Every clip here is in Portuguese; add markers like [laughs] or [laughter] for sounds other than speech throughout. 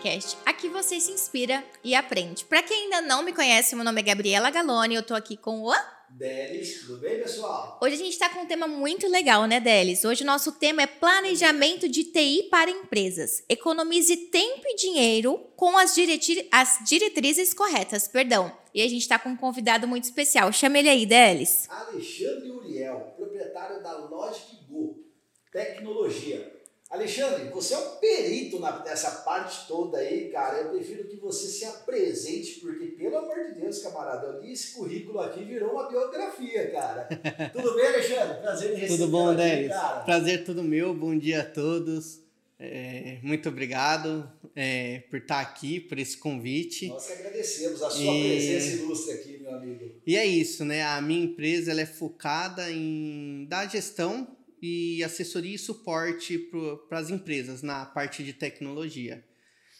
SMCast. Aqui você se inspira e aprende. Para quem ainda não me conhece, meu nome é Gabriela Galone, eu tô aqui com o Delis, tudo bem, pessoal? Hoje a gente está com um tema muito legal, né, Delis? Hoje o nosso tema é planejamento de TI para empresas. Economize tempo e dinheiro com as, diretri as diretrizes corretas, perdão. E a gente está com um convidado muito especial. Chama ele aí, Delis. Alexandre Uriel, proprietário da Logic Go, tecnologia. Alexandre, você é um perito nessa parte toda aí, cara. Eu prefiro que você se apresente, porque, pelo amor de Deus, camarada, eu li esse currículo aqui virou uma biografia, cara. [laughs] tudo bem, Alexandre? Prazer em receber Tudo bom, Denis? Prazer todo meu. Bom dia a todos. É, muito obrigado é, por estar aqui, por esse convite. Nós que agradecemos a sua e... presença ilustre aqui, meu amigo. E é isso, né? A minha empresa ela é focada em dar gestão e assessoria e suporte para as empresas na parte de tecnologia.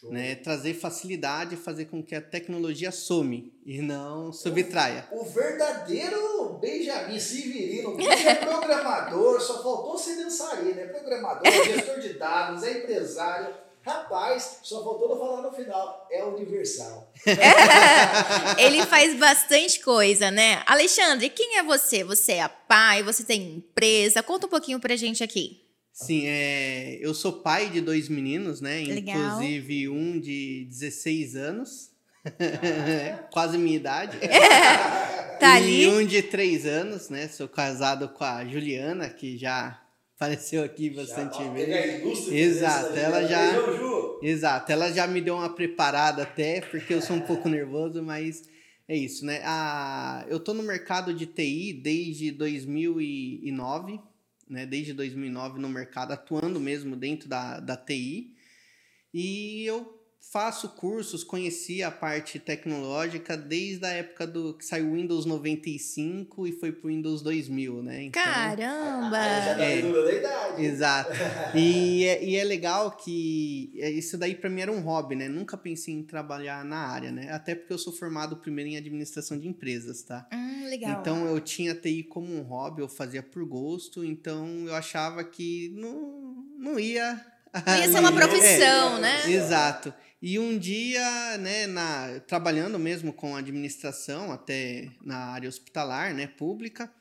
Né? Trazer facilidade, fazer com que a tecnologia some e não subtraia. O, o verdadeiro Benjamin Severino, é [laughs] programador, só faltou ser dançarino, é programador, gestor de dados, é empresário Rapaz, só faltou não falar no final. É universal. [laughs] Ele faz bastante coisa, né? Alexandre, quem é você? Você é pai, você tem empresa? Conta um pouquinho pra gente aqui. Sim, é, eu sou pai de dois meninos, né? Legal. Inclusive um de 16 anos. Ah. [laughs] Quase minha idade. [laughs] tá ali. E um de 3 anos, né? Sou casado com a Juliana, que já apareceu aqui bastante já, vezes. Exato, ela já. Exato, ela já me deu uma preparada até, porque eu sou um pouco nervoso, mas é isso, né? Ah, eu tô no mercado de TI desde 2009, né? Desde 2009 no mercado, atuando mesmo dentro da, da TI. E eu faço cursos, conheci a parte tecnológica desde a época do que saiu o Windows 95 e foi pro Windows 2000, né? Então, Caramba! já tá é, da idade. Exato. [laughs] E é, e é legal que é, isso daí para mim era um hobby, né? Nunca pensei em trabalhar na área, né? Até porque eu sou formado primeiro em administração de empresas, tá? Hum, legal. Então eu tinha TI como um hobby, eu fazia por gosto, então eu achava que não, não ia Ia ser [laughs] uma profissão, é, né? Exato. E um dia, né, na, trabalhando mesmo com administração, até na área hospitalar, né, pública,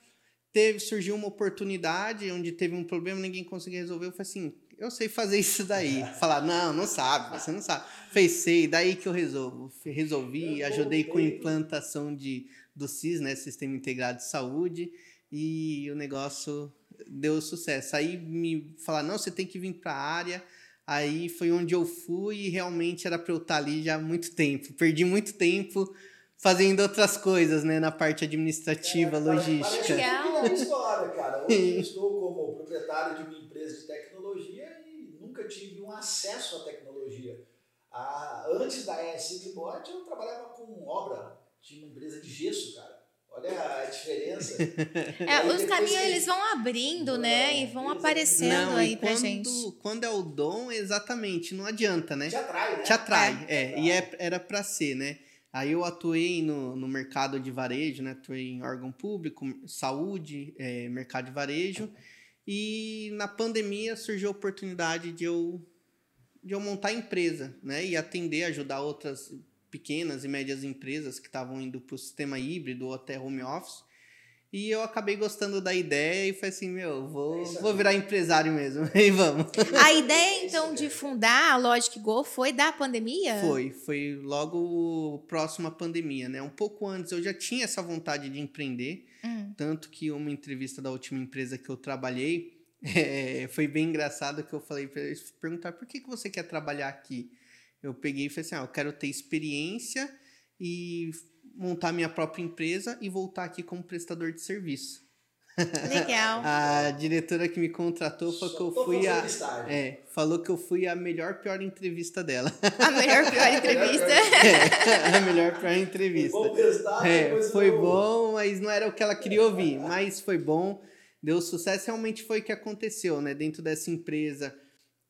teve, surgiu uma oportunidade onde teve um problema, ninguém conseguia resolver. Eu falei assim, eu sei fazer [laughs] isso daí. Falar, não, não sabe, você não sabe. Fez, sei, daí que eu resolvo. Resolvi, ajudei com a implantação de, do SIS, né, Sistema Integrado de Saúde, e o negócio deu sucesso. Aí me falaram, não, você tem que vir para a área Aí foi onde eu fui e realmente era para eu estar ali já há muito tempo. Perdi muito tempo fazendo outras coisas, né, na parte administrativa, é, logística. Legal. história, cara. Hoje eu [laughs] estou como proprietário de uma empresa de tecnologia e nunca tive um acesso à tecnologia. Ah, antes da ES Bot eu trabalhava com obra, tinha uma empresa de gesso, cara. Olha a diferença. [laughs] É, os caminhos eles vão abrindo, né? E vão aparecendo não, aí pra quando, gente. Quando é o dom, exatamente, não adianta, né? Te atrai, né? Te atrai, é. é. E é, era pra ser, né? Aí eu atuei no, no mercado de varejo, né? Atuei em órgão público, saúde, é, mercado de varejo. E na pandemia surgiu a oportunidade de eu, de eu montar empresa, né? E atender, ajudar outras pequenas e médias empresas que estavam indo para o sistema híbrido ou até home office. E eu acabei gostando da ideia e falei assim, meu, vou, é vou virar empresário mesmo. [laughs] E vamos. A ideia, [laughs] então, de fundar a Logic Go foi da pandemia? Foi, foi logo próximo à pandemia, né? Um pouco antes eu já tinha essa vontade de empreender, hum. tanto que uma entrevista da última empresa que eu trabalhei, [laughs] é, foi bem engraçado que eu falei para eles perguntar por que, que você quer trabalhar aqui? Eu peguei e falei assim: ah, eu quero ter experiência e montar minha própria empresa e voltar aqui como prestador de serviço. Legal. [laughs] a diretora que me contratou falou que eu fui a. É, falou que eu fui a melhor pior entrevista dela. A melhor pior entrevista. [laughs] é, a melhor pior entrevista. Foi bom é, foi bom, mas não era o que ela queria ouvir. Mas foi bom, deu sucesso. Realmente foi o que aconteceu, né? Dentro dessa empresa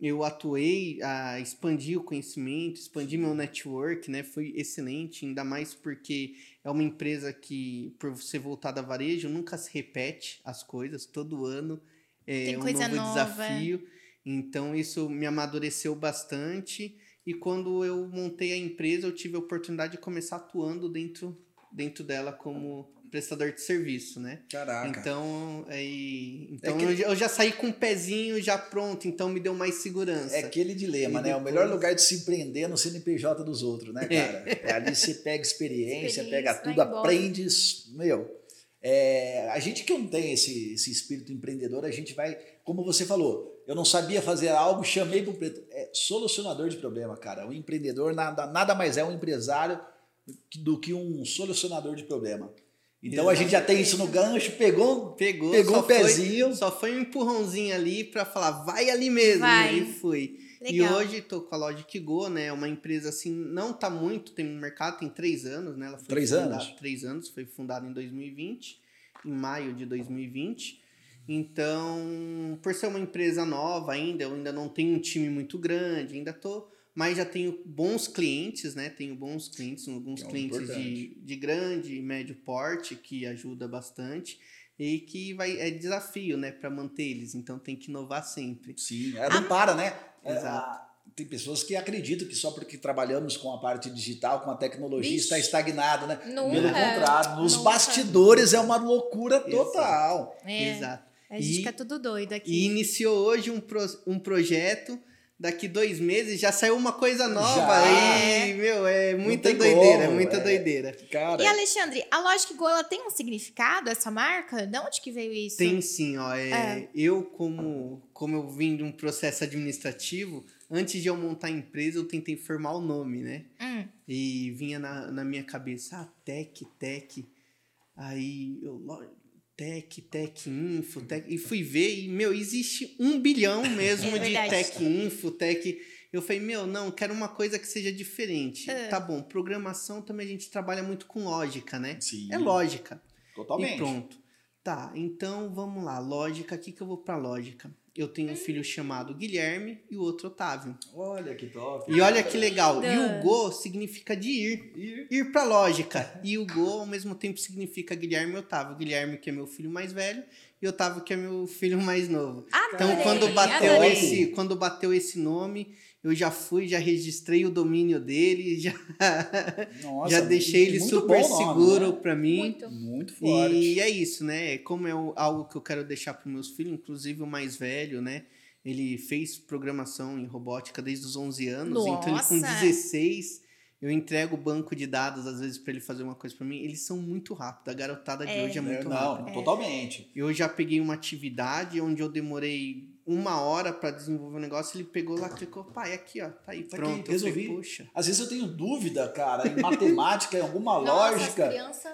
eu atuei a expandir o conhecimento, expandir meu network, né? Foi excelente, ainda mais porque é uma empresa que, por ser voltada a varejo, nunca se repete as coisas, todo ano é Tem um novo nova. desafio. Então isso me amadureceu bastante E quando eu montei a empresa, eu tive a oportunidade de começar atuando dentro, dentro dela como prestador de serviço, né? Caraca. Então, aí, então É que- eu, já- saí com o pezinho já pronto, então me deu mais segurança. É aquele dilema, E né? O depois- melhor lugar de se empreender é no CNPJ dos outros, né, cara? [laughs] É, ali você pega experiência, Experiência, pega tudo, aprende. Meu, é, a gente que não tem esse, esse espírito empreendedor, a gente vai, como você falou, eu não sabia fazer algo, chamei para o preto. É solucionador de problema, cara. O empreendedor nada, nada mais é um empresário do que um solucionador de problema. Então a gente já tem isso no gancho, pegou, Pegou, pegou o pezinho. Foi, só foi um empurrãozinho ali pra falar, vai ali mesmo. Vai. E fui. Legal. E hoje tô com a Logic Go, né? Uma empresa assim, não tá muito tempo no mercado, tem três anos, né? Ela foi Três fundada- anos? Três anos, foi fundada em 2020, em maio de 2020. Então, por ser uma empresa nova ainda, eu ainda não tenho um time muito grande, ainda tô, mas já tenho bons clientes, né? Tenho bons clientes, alguns é clientes de, de grande e médio porte, que ajuda bastante e que vai é desafio, né, para manter eles. Então tem que inovar sempre. Sim, é, não para, né? É, Exato. a- tem pessoas que acreditam que só porque trabalhamos com a parte digital, com a tecnologia, Vixe. está estagnado, né? Nunca, Pelo contrário, nos nunca. bastidores é uma loucura total. É, Exato. a gente E- fica tudo doido E aqui. iniciou hoje um, pro, um projeto. Daqui dois meses já saiu uma coisa nova. Já. E, meu, é muita doideira, é como, muita é. doideira. Cara, E Alexandre, a Logic Go ela tem um significado, essa marca? De onde que veio isso? Tem sim, ó. é, É. Eu, como, como eu vim de um processo administrativo, antes de eu montar a empresa, eu tentei formar o nome, né? Hum, E vinha na, na minha cabeça, ah, Tech, Tech. Aí eu, Tech, Tech Info, Tech. E fui ver, e, meu, existe um bilhão [laughs] mesmo É de. Tech Info, Tech. Eu falei, meu, não, quero uma coisa que seja diferente. É. Tá bom, programação também a gente trabalha muito com lógica, né? sim, É lógica. totalmente. E pronto. Tá, então vamos lá. Lógica, aqui que eu vou pra lógica. Eu tenho um filho chamado Guilherme e o outro Otávio. Olha que top. E olha que legal. E o Go significa de ir. Ir pra lógica. E o Go, ao mesmo tempo, significa Guilherme e Otávio. Guilherme, que é meu filho mais velho, e Otávio, que é meu filho mais novo. Então, Adorei, quando bateu, adorei. esse, quando bateu esse nome, eu já fui, já registrei o domínio dele, [laughs] já, Nossa, já deixei ele super nome, seguro né? pra mim. Muito. Muito forte. E é isso, né? Como é algo que eu quero deixar para meus filhos, inclusive o mais velho, né? Ele fez programação em robótica desde os 11 anos, então ele com Nossa! 16 eu entrego o banco de dados às vezes para ele fazer uma coisa para mim. Eles são muito rápidos, a garotada de É. hoje é muito não, rápida. totalmente. Eu já peguei uma atividade onde eu demorei uma hora para desenvolver um negócio, ele pegou lá, clicou, pai, aqui ó, tá aí, Tá aqui, pronto. resolvi. Eu falei, Poxa. Às vezes eu tenho dúvida, cara, em [laughs] matemática, em alguma Nossa, lógica.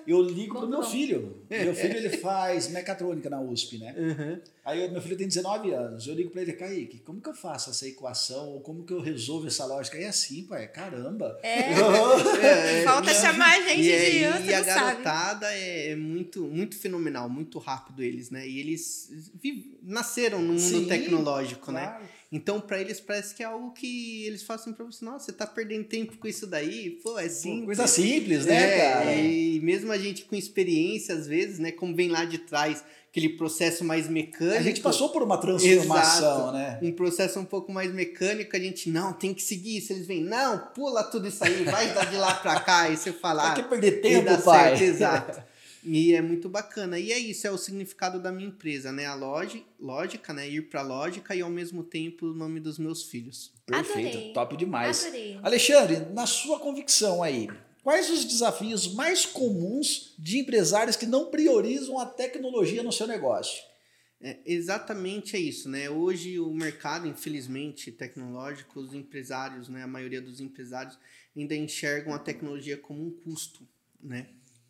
Eu ligo pro meu bom. filho. Meu filho ele faz mecatrônica na USP, né? Uhum. Aí o meu filho tem 19 anos. Eu ligo pra ele, Kaique, como que eu faço essa equação? Ou como que eu resolvo essa lógica? E é assim, pai, caramba. [laughs] É, É, falta e- chamar a gente E, é- de e outro, a não sabe. garotada é muito, muito fenomenal, muito rápido eles, né? E eles nasceram no mundo Sim, tecnológico, né? Claro. Então, pra eles parece que é algo que eles façam pra você, nossa, você tá perdendo tempo com isso daí? Pô, é simples. Coisa simples, né, É, cara? E mesmo a gente com experiência, às vezes, né? Como vem lá de trás, aquele processo mais mecânico. A gente passou por uma transformação, Exato. né? Um processo um pouco mais mecânico, a gente, não, tem que seguir isso. Eles vêm, não, pula tudo isso aí, vai dar de lá pra cá. E você fala, Pra ah, que perder tempo, pai? certo, exato. [laughs] E é muito bacana. E é isso, é o significado da minha empresa, né? A logi, lógica, né? Ir pra lógica e ao mesmo tempo o nome dos meus filhos. Perfeito, Adorei. top demais. Adorei. Alexandre, na sua convicção aí, quais os desafios mais comuns de empresários que não priorizam a tecnologia no seu negócio? É, exatamente é isso, né? Hoje o mercado, infelizmente, tecnológico, os empresários, né? A maioria dos empresários ainda enxergam a tecnologia como um custo, né?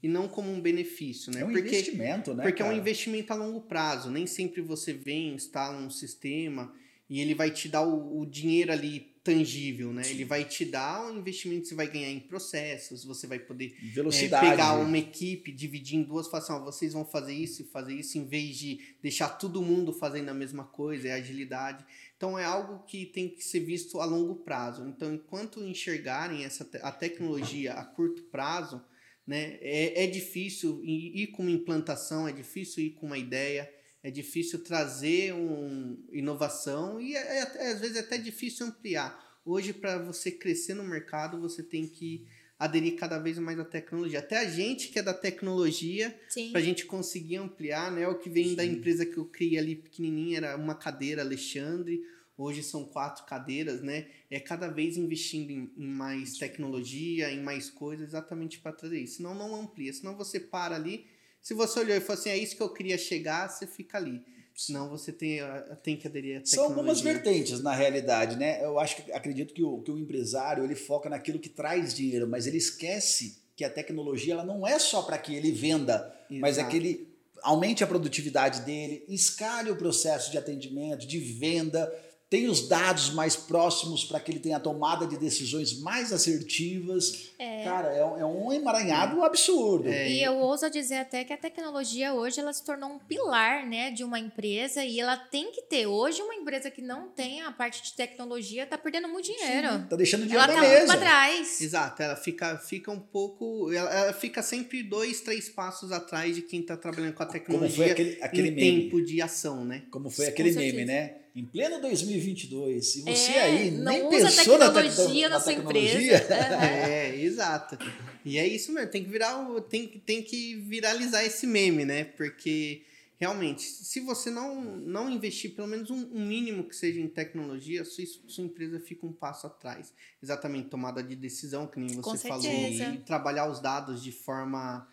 E não como um benefício, né? É um Porque investimento, né? Porque é um cara? investimento a longo prazo. Nem sempre você vem, instala um sistema e ele vai te dar o, o dinheiro ali tangível, né? Ele vai te dar um investimento que você vai ganhar em processos, você vai poder é, Velocidade. pegar uma equipe, dividir em duas, falar assim, ó, vocês vão fazer isso e fazer isso, em vez de deixar todo mundo fazendo a mesma coisa, é agilidade. Então é algo que tem que ser visto a longo prazo. Então, enquanto enxergarem essa te- a tecnologia a curto prazo, né, é, é difícil ir, com uma implantação, é difícil ir com uma ideia, é difícil trazer um inovação e é, é até- às vezes é até difícil ampliar. Hoje, para você crescer no mercado, você tem que aderir cada vez mais à tecnologia. Até a gente que é da tecnologia, para a gente conseguir ampliar, né? O que vem Sim. da empresa que eu criei ali pequenininha era uma cadeira Alexandre, hoje são quatro cadeiras, né? É cada vez investindo em, em mais tecnologia, em mais coisas, exatamente para trazer isso. Senão não amplia, senão você para ali. Se você olhou e falou assim, é isso que eu queria chegar, você fica ali. Senão você tem, tem que aderir à tecnologia. São algumas vertentes, na realidade, né? Eu acho que acredito que o, que o empresário ele foca naquilo que traz dinheiro, mas ele esquece que a tecnologia ela não é só para que ele venda, Exato. mas é que ele aumente a produtividade dele, escale o processo de atendimento, de venda, tem os dados mais próximos para que ele tenha a tomada de decisões mais assertivas. É. Cara, é, é, um emaranhado absurdo. É. E eu ouso dizer até que a tecnologia hoje ela se tornou um pilar né, de uma empresa e ela tem que ter. Hoje, uma empresa que não tem a parte de tecnologia está perdendo muito dinheiro. Sim, tá deixando dinheiro ela tá muito para trás. Exato, ela fica, fica um pouco. Ela, ela, fica sempre dois, três passos atrás de quem está trabalhando com a tecnologia Como foi aquele, aquele em meme. tempo de ação, né? Como foi aquele meme, né? Em pleno 2022, e você é, aí nem pensou na, tecnologia na, sua tecnologia. empresa. [laughs] é, exato. E é isso mesmo, tem que virar tem, tem que viralizar esse meme, né? Porque realmente, se você não, não investir pelo menos um, um mínimo que seja em tecnologia, sua, sua empresa fica um passo atrás. Exatamente, tomada de decisão, que nem você falou, e trabalhar os dados de forma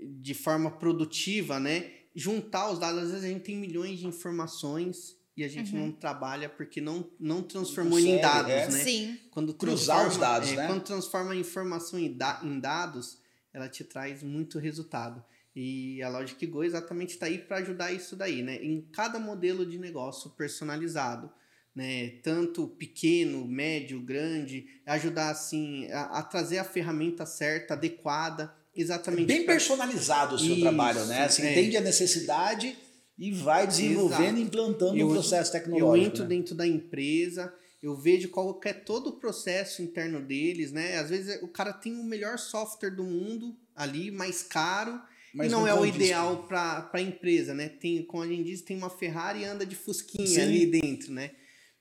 de forma produtiva, né? Juntar os dados, às vezes a gente tem milhões de informações e a gente uhum. não trabalha porque não, não transformou em dados, é. né? Sim. Quando Cruzar os dados, é, né? Quando transforma a informação em, da, em dados, ela te traz muito resultado. E a Logic Go exatamente está aí para ajudar isso daí, né? Em cada modelo de negócio personalizado, né? Tanto pequeno, médio, grande, ajudar assim a, a trazer a ferramenta certa, adequada, exatamente. É bem pra... personalizado o seu isso, trabalho, né? Você é. entende a necessidade e vai desenvolvendo e implantando o um processo tecnológico. Eu entro né? dentro da empresa, eu vejo qual é todo o processo interno deles, né? Às vezes o cara tem o melhor software do mundo ali, mais caro, mas e não, não é o ideal para a empresa, né? Tem, como a gente diz, tem uma Ferrari e anda de fusquinha Sim. ali dentro, né?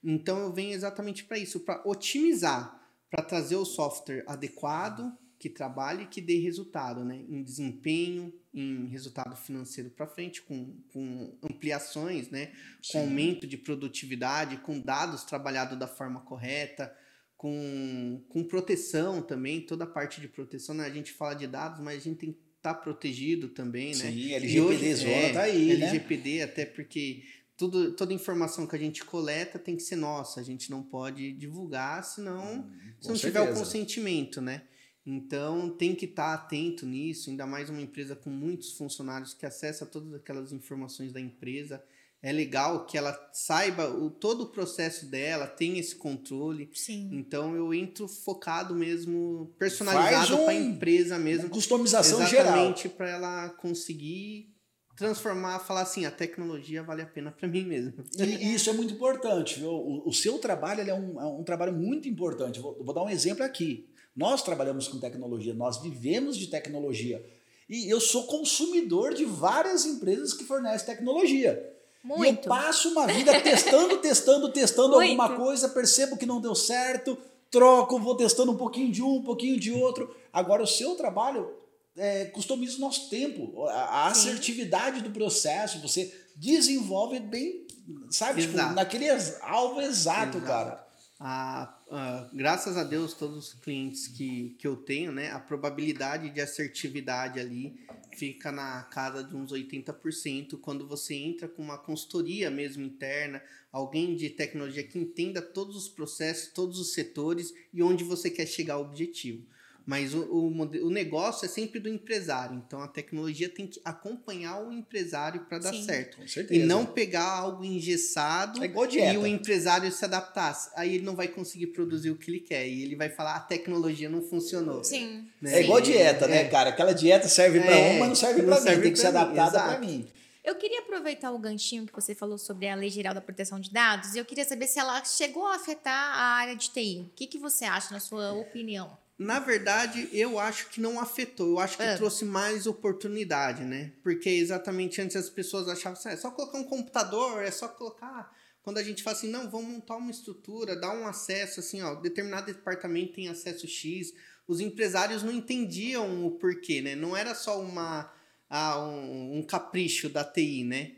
Então eu venho exatamente para isso, para otimizar, para trazer o software adequado, que trabalhe e que dê resultado, né? Em desempenho, em resultado financeiro para frente, com, com ampliações, né? Com aumento de produtividade, com dados trabalhados da forma correta, com, com proteção também, toda a parte de proteção, né? A gente fala de dados, mas a gente tem que estar tá protegido também, né? Sim, LGPD zona é, tá aí, LGPD, né? até porque tudo, toda informação que a gente coleta tem que ser nossa, a gente não pode divulgar, senão, hum, se não certeza. tiver o consentimento, né? Então tem que estar tá atento nisso, ainda mais uma empresa com muitos funcionários que acessa todas aquelas informações da empresa. É legal que ela saiba o, todo o processo dela, tem esse controle. Sim. Então eu entro focado mesmo, personalizado um, para a empresa mesmo. Customização exatamente geral. Exatamente para ela conseguir transformar, falar assim, a tecnologia vale a pena para mim mesmo. E isso é muito importante. Viu? O, o seu trabalho é um, é um trabalho muito importante. Vou, vou dar um exemplo aqui. Nós trabalhamos com tecnologia, nós vivemos de tecnologia. E eu sou consumidor de várias empresas que fornecem tecnologia. Muito. E eu passo uma vida testando, [laughs] testando, testando Muito. alguma coisa, percebo que não deu certo, troco, vou testando um pouquinho de um, um pouquinho de outro. Agora, o seu trabalho é, customiza o nosso tempo, a, assertividade do processo, você desenvolve bem, sabe, tipo, naquele alvo exato, exato. cara. A Uh, graças a Deus, todos os clientes que, que eu tenho, né, a probabilidade de assertividade ali fica na casa de uns 80% quando você entra com uma consultoria mesmo interna, alguém de tecnologia que entenda todos os processos, todos os setores e onde você quer chegar ao objetivo. Mas o, o, o negócio é sempre do empresário. Então a tecnologia tem que acompanhar o empresário para dar Sim, certo. Com certeza. E não pegar algo engessado é igual dieta. e o empresário se adaptar. Aí ele não vai conseguir produzir o que ele quer. E ele vai falar: a tecnologia não funcionou. Sim. Né? É igual dieta, né, é. cara? Aquela dieta serve para é, um, mas não serve para mim. Tem que ser adaptada para mim. Eu queria aproveitar o ganchinho que você falou sobre a Lei Geral da Proteção de Dados e eu queria saber se ela chegou a afetar a área de TI. O que, que você acha, na sua opinião? Na verdade, eu acho que não afetou. Eu acho que é. trouxe mais oportunidade, né? Porque exatamente antes as pessoas achavam assim, é só colocar um computador, é só colocar quando a gente fala assim, não, vamos montar uma estrutura, dar um acesso, assim, ó, determinado departamento tem acesso X, os empresários não entendiam o porquê, né? Não era só uma, ah, um, um capricho da TI, né?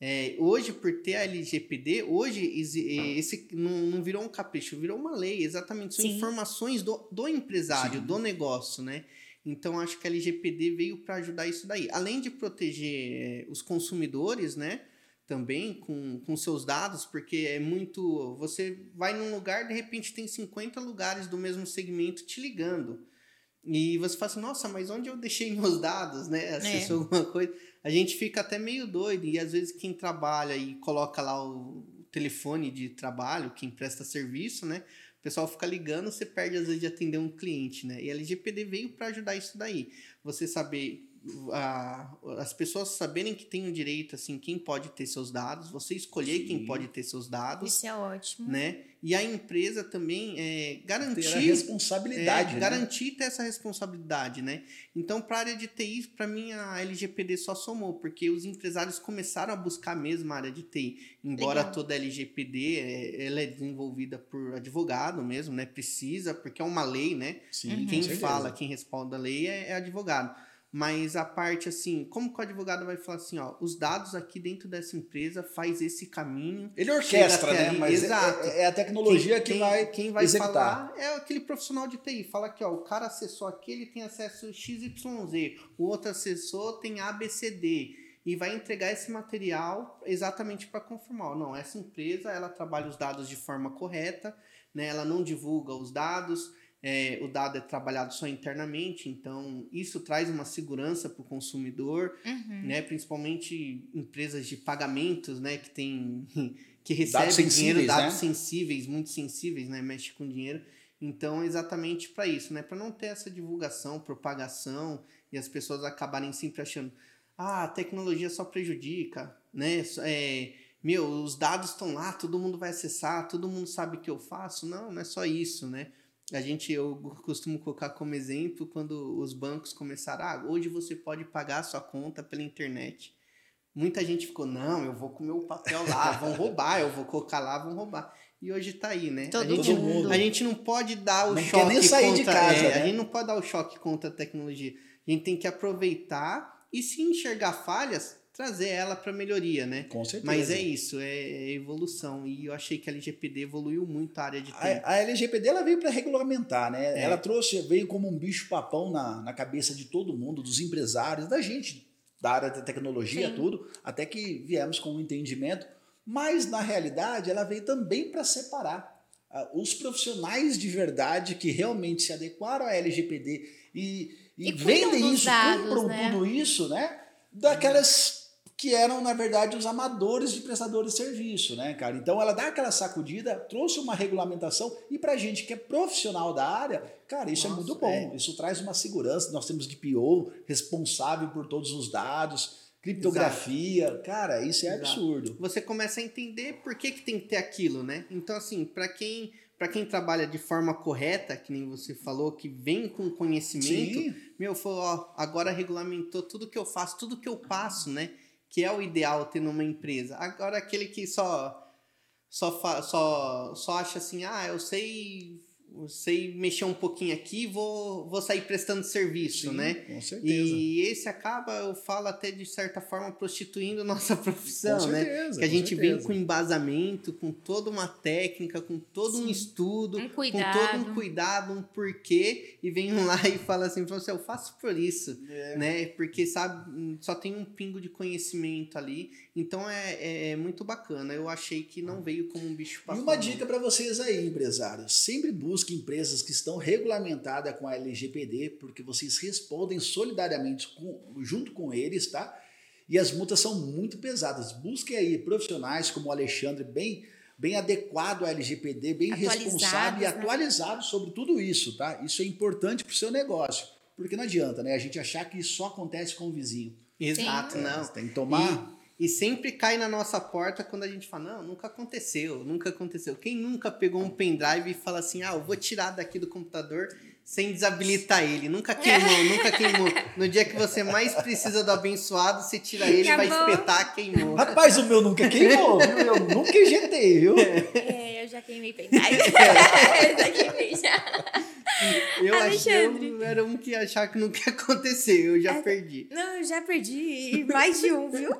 É, hoje, por ter a LGPD, hoje esse não, não, virou um capricho, virou uma lei, exatamente. São Sim. informações do, do empresário, Sim. do negócio, né? Então, acho que a LGPD veio para ajudar isso daí. Além de proteger os consumidores, né? Também com, com seus dados, porque é muito. Você vai num lugar, de repente tem 50 lugares do mesmo segmento te ligando. E você fala assim, nossa, mas onde eu deixei [laughs] meus dados, né? Acessou é. alguma coisa. A gente fica até meio doido. E às vezes quem trabalha e coloca lá o telefone de trabalho, quem presta serviço, né? O pessoal fica ligando, você perde às vezes de atender um cliente, né? E a LGPD veio para ajudar isso daí. Você saber a, as pessoas saberem que tem o direito, assim, quem pode ter seus dados, você escolher Sim. quem pode ter seus dados. Isso é ótimo. Né? E a empresa também é, garantir. Ter a responsabilidade. É, né? Garantir ter essa responsabilidade, né? Então, para a área de TI, para mim, a LGPD só somou, porque os empresários começaram a buscar mesmo a área de TI. Embora Legal. toda a LGPD é, ela é desenvolvida por advogado mesmo, né? Precisa, porque é uma lei, né? Sim, quem fala, quem respalda a lei é, é advogado. Mas a parte assim, como que o advogado vai falar assim, ó, os dados aqui dentro dessa empresa faz esse caminho. Ele orquestra, né? Mas é, Exato. É, é, a tecnologia quem, que quem, vai quem vai executar. falar é aquele profissional de TI. Fala que ó, o cara acessou aqui, ele tem acesso XYZ, o outro acessou tem ABCD e vai entregar esse material exatamente para confirmar. Não, essa empresa ela trabalha os dados de forma correta, né? Ela não divulga os dados é, o dado é trabalhado só internamente, então isso traz uma segurança para o consumidor, uhum. né? principalmente empresas de pagamentos, né? que tem [laughs] que recebem dinheiro, dados né? sensíveis, muito sensíveis, né? mexe com dinheiro. Então, é exatamente para isso, né? Para não ter essa divulgação, propagação e as pessoas acabarem sempre achando, ah, a tecnologia só prejudica, né? É, meu, os dados estão lá, todo mundo vai acessar, todo mundo sabe o que eu faço. Não, não é só isso, né? A gente, eu costumo colocar como exemplo quando os bancos começaram, ah, hoje você pode pagar a sua conta pela internet. Muita gente ficou, não, eu vou com meu papel lá, vão roubar, eu vou colocar lá, vão roubar. E hoje tá aí, né? Todo a, gente, mundo. a gente não pode dar o não choque nem sair contra, de casa, é, né? A gente não pode dar o choque contra a tecnologia. A gente tem que aproveitar e se enxergar falhas, trazer ela para melhoria, né? Com certeza. Mas é isso, é evolução. E eu achei que a LGPD evoluiu muito a área de tempo. A, a LGPD ela veio para regulamentar, né? É. Ela trouxe, veio como um bicho papão na, na cabeça de todo mundo, dos empresários, da gente, da área da tecnologia, Sim. tudo, até que viemos com um entendimento. Mas na realidade ela veio também para separar uh, os profissionais de verdade que realmente se adequaram à LGPD e, e, e vendem isso, dados, compram né? tudo isso, né? Daquelas que eram, na verdade, os amadores de prestadores de serviço, né, cara? Então ela dá aquela sacudida, trouxe uma regulamentação e pra gente que é profissional da área, cara, isso Nossa, é muito bom. É. Isso traz uma segurança. Nós temos DPO responsável por todos os dados, criptografia, Exato. cara, isso é Exato. absurdo. Você começa a entender por que, que tem que ter aquilo, né? Então, assim, para quem para quem trabalha de forma correta, que nem você falou, que vem com conhecimento, Sim. meu, falou, ó, agora regulamentou tudo que eu faço, tudo que eu passo, né? Que é o ideal ter numa empresa. Agora, aquele que só só, só, só acha assim, ah, eu sei sei mexer um pouquinho aqui vou, vou sair prestando serviço, Sim, né? Com certeza. E esse acaba, eu falo até de certa forma, prostituindo [laughs] nossa profissão, com né? Certeza, que a gente certeza. vem com embasamento, com toda uma técnica, com todo Sim. um estudo, um com todo um cuidado, um porquê, e vem [laughs] lá e fala assim pra você, eu faço por isso, é. né? Porque, sabe, só tem um pingo de conhecimento ali, então é, é, é muito bacana. Eu achei que não veio como um bicho papão. E uma dica para vocês aí, empresários, sempre busque busque empresas que estão regulamentadas com a LGPD, porque vocês respondem solidariamente com, junto com eles, tá? E as multas são muito pesadas. Busquem aí profissionais como o Alexandre, bem, bem adequado à LGPD, bem responsável e né? atualizado sobre tudo isso, tá? Isso é importante para o seu negócio. Porque não adianta, né? A gente achar que isso só acontece com o vizinho. Exato, não. Você tem que tomar. E e sempre cai na nossa porta quando a gente fala, não, nunca aconteceu, nunca aconteceu. Quem nunca pegou um pendrive e fala assim, ah, eu vou tirar daqui do computador sem desabilitar ele. Nunca queimou, [laughs] nunca queimou. No dia que você mais precisa do abençoado, você tira ele, vai espetar, queimou. Rapaz, o meu nunca queimou, viu? Eu nunca injetei, viu? É, eu já queimei pendrive. [laughs] eu já queimei já. [laughs] Eu acho que Alexandre. eu era um que achava que nunca ia acontecer, eu já perdi. Não, eu já perdi e mais de um, viu?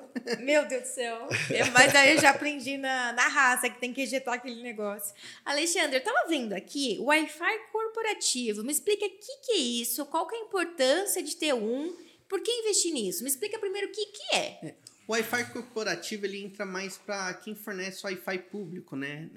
Meu Deus do céu. Eu- mas aí eu já aprendi na, na raça que tem que ejetar aquele negócio. Alexandre, eu tava vendo aqui o Wi-Fi corporativo. Me explica o que, que é isso, qual que é a importância de ter um, por que investir nisso? Me explica primeiro o que, que é. O Wi-Fi corporativo ele entra mais para quem fornece Wi-Fi público, né?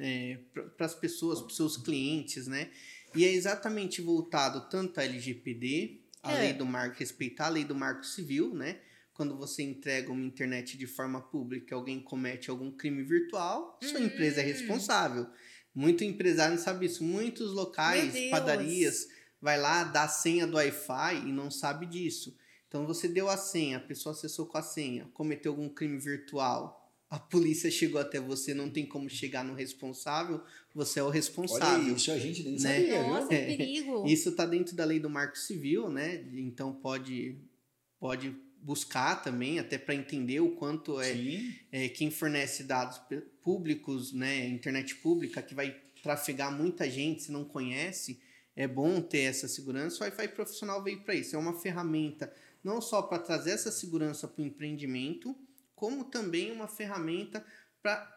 para as pessoas, para os seus clientes, né? E é exatamente voltado tanto à LGPD, a É. lei do marco, respeitar a lei do marco civil, né? Quando você entrega uma internet de forma pública e alguém comete algum crime virtual, sua Hum. empresa é responsável. Muito empresário não sabe isso. Muitos locais, padarias, vai lá, dá a senha do Wi-Fi e não sabe disso. Então você deu a senha, a pessoa acessou com a senha, cometeu algum crime virtual, a polícia chegou até você, não tem como chegar no responsável, você é o Olha responsável. isso, a gente nem Né? sabia, Nossa, viu? É. perigo. Isso está dentro da lei do Marco Civil, né? Então pode pode buscar também até para entender o quanto é, Sim. é, quem fornece dados públicos, né, internet pública, que vai trafegar muita gente se não conhece, é bom ter essa segurança. O Wi-Fi profissional veio para isso. É uma ferramenta não só para trazer essa segurança para o empreendimento, como também uma ferramenta para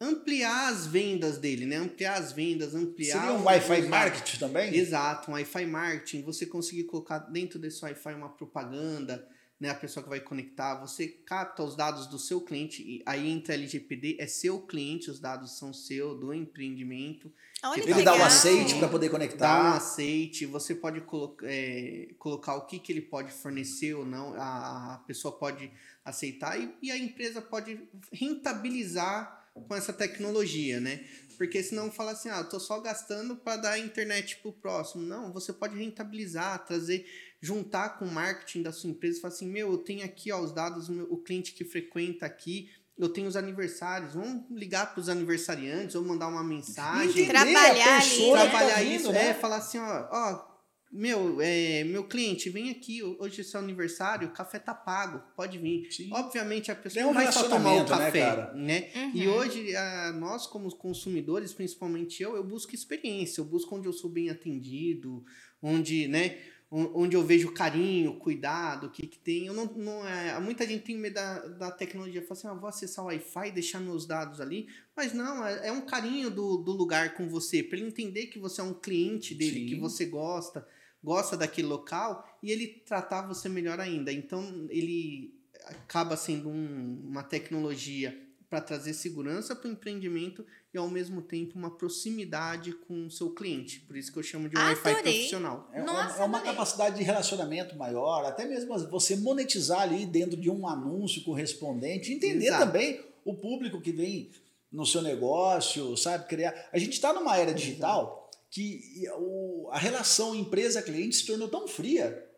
ampliar as vendas dele, né? Ampliar as vendas, ampliar Seria um Wi-Fi marketing também? Exato, um Wi-Fi marketing, você conseguir colocar dentro desse Wi-Fi uma propaganda, né, a pessoa que vai conectar, você capta os dados do seu cliente, e aí entra LGPD, é seu cliente, os dados são seu, do empreendimento, Olha Ele dá um legal. aceite para poder dá um conectar. aceite, você pode colo é, colocar o que, que ele pode fornecer ou não, a, a pessoa pode aceitar e, e a empresa pode rentabilizar com essa tecnologia, né? Porque senão fala assim, ah, eu tô só gastando para dar internet pro próximo. Não, você pode rentabilizar, trazer, juntar com o marketing da sua empresa e falar assim, meu, eu tenho aqui ó, os dados, o meu- o cliente que frequenta aqui, eu tenho os aniversários, vamos ligar para os aniversariantes ou mandar uma mensagem Entender Trabalhar a ali, pessoa que tá trabalhar vindo, isso, né? é, falar assim, ó, ó, meu, é, meu cliente, vem aqui, hoje é seu aniversário, o café tá pago, pode vir. Sim. Obviamente a pessoa um não vai só tomar o né, café, né? E Uhum. hoje, ah, nós como consumidores, principalmente eu, eu busco experiência, eu busco onde eu sou bem atendido, onde, né, onde eu vejo carinho, cuidado, o que que tem. Eu não, não é, muita gente tem medo da, da tecnologia, fala assim, ah, vou acessar o Wi-Fi, deixar meus dados ali, mas não, é, é um carinho do, do lugar com você, para ele entender que você é um cliente dele, Sim. que você gosta, gosta daquele local e ele tratar você melhor ainda. Então, ele acaba sendo um- uma tecnologia para trazer segurança para o empreendimento e ao mesmo tempo uma proximidade com o seu cliente. Por isso que eu chamo de um Wi-Fi Adorei. profissional. É, Nossa, é uma adorei. capacidade de relacionamento maior, até mesmo você monetizar ali dentro de um anúncio correspondente, entender Exato. também o público que vem no seu negócio, sabe? Criar. A gente está numa era digital que o- a relação empresa-cliente se tornou tão fria.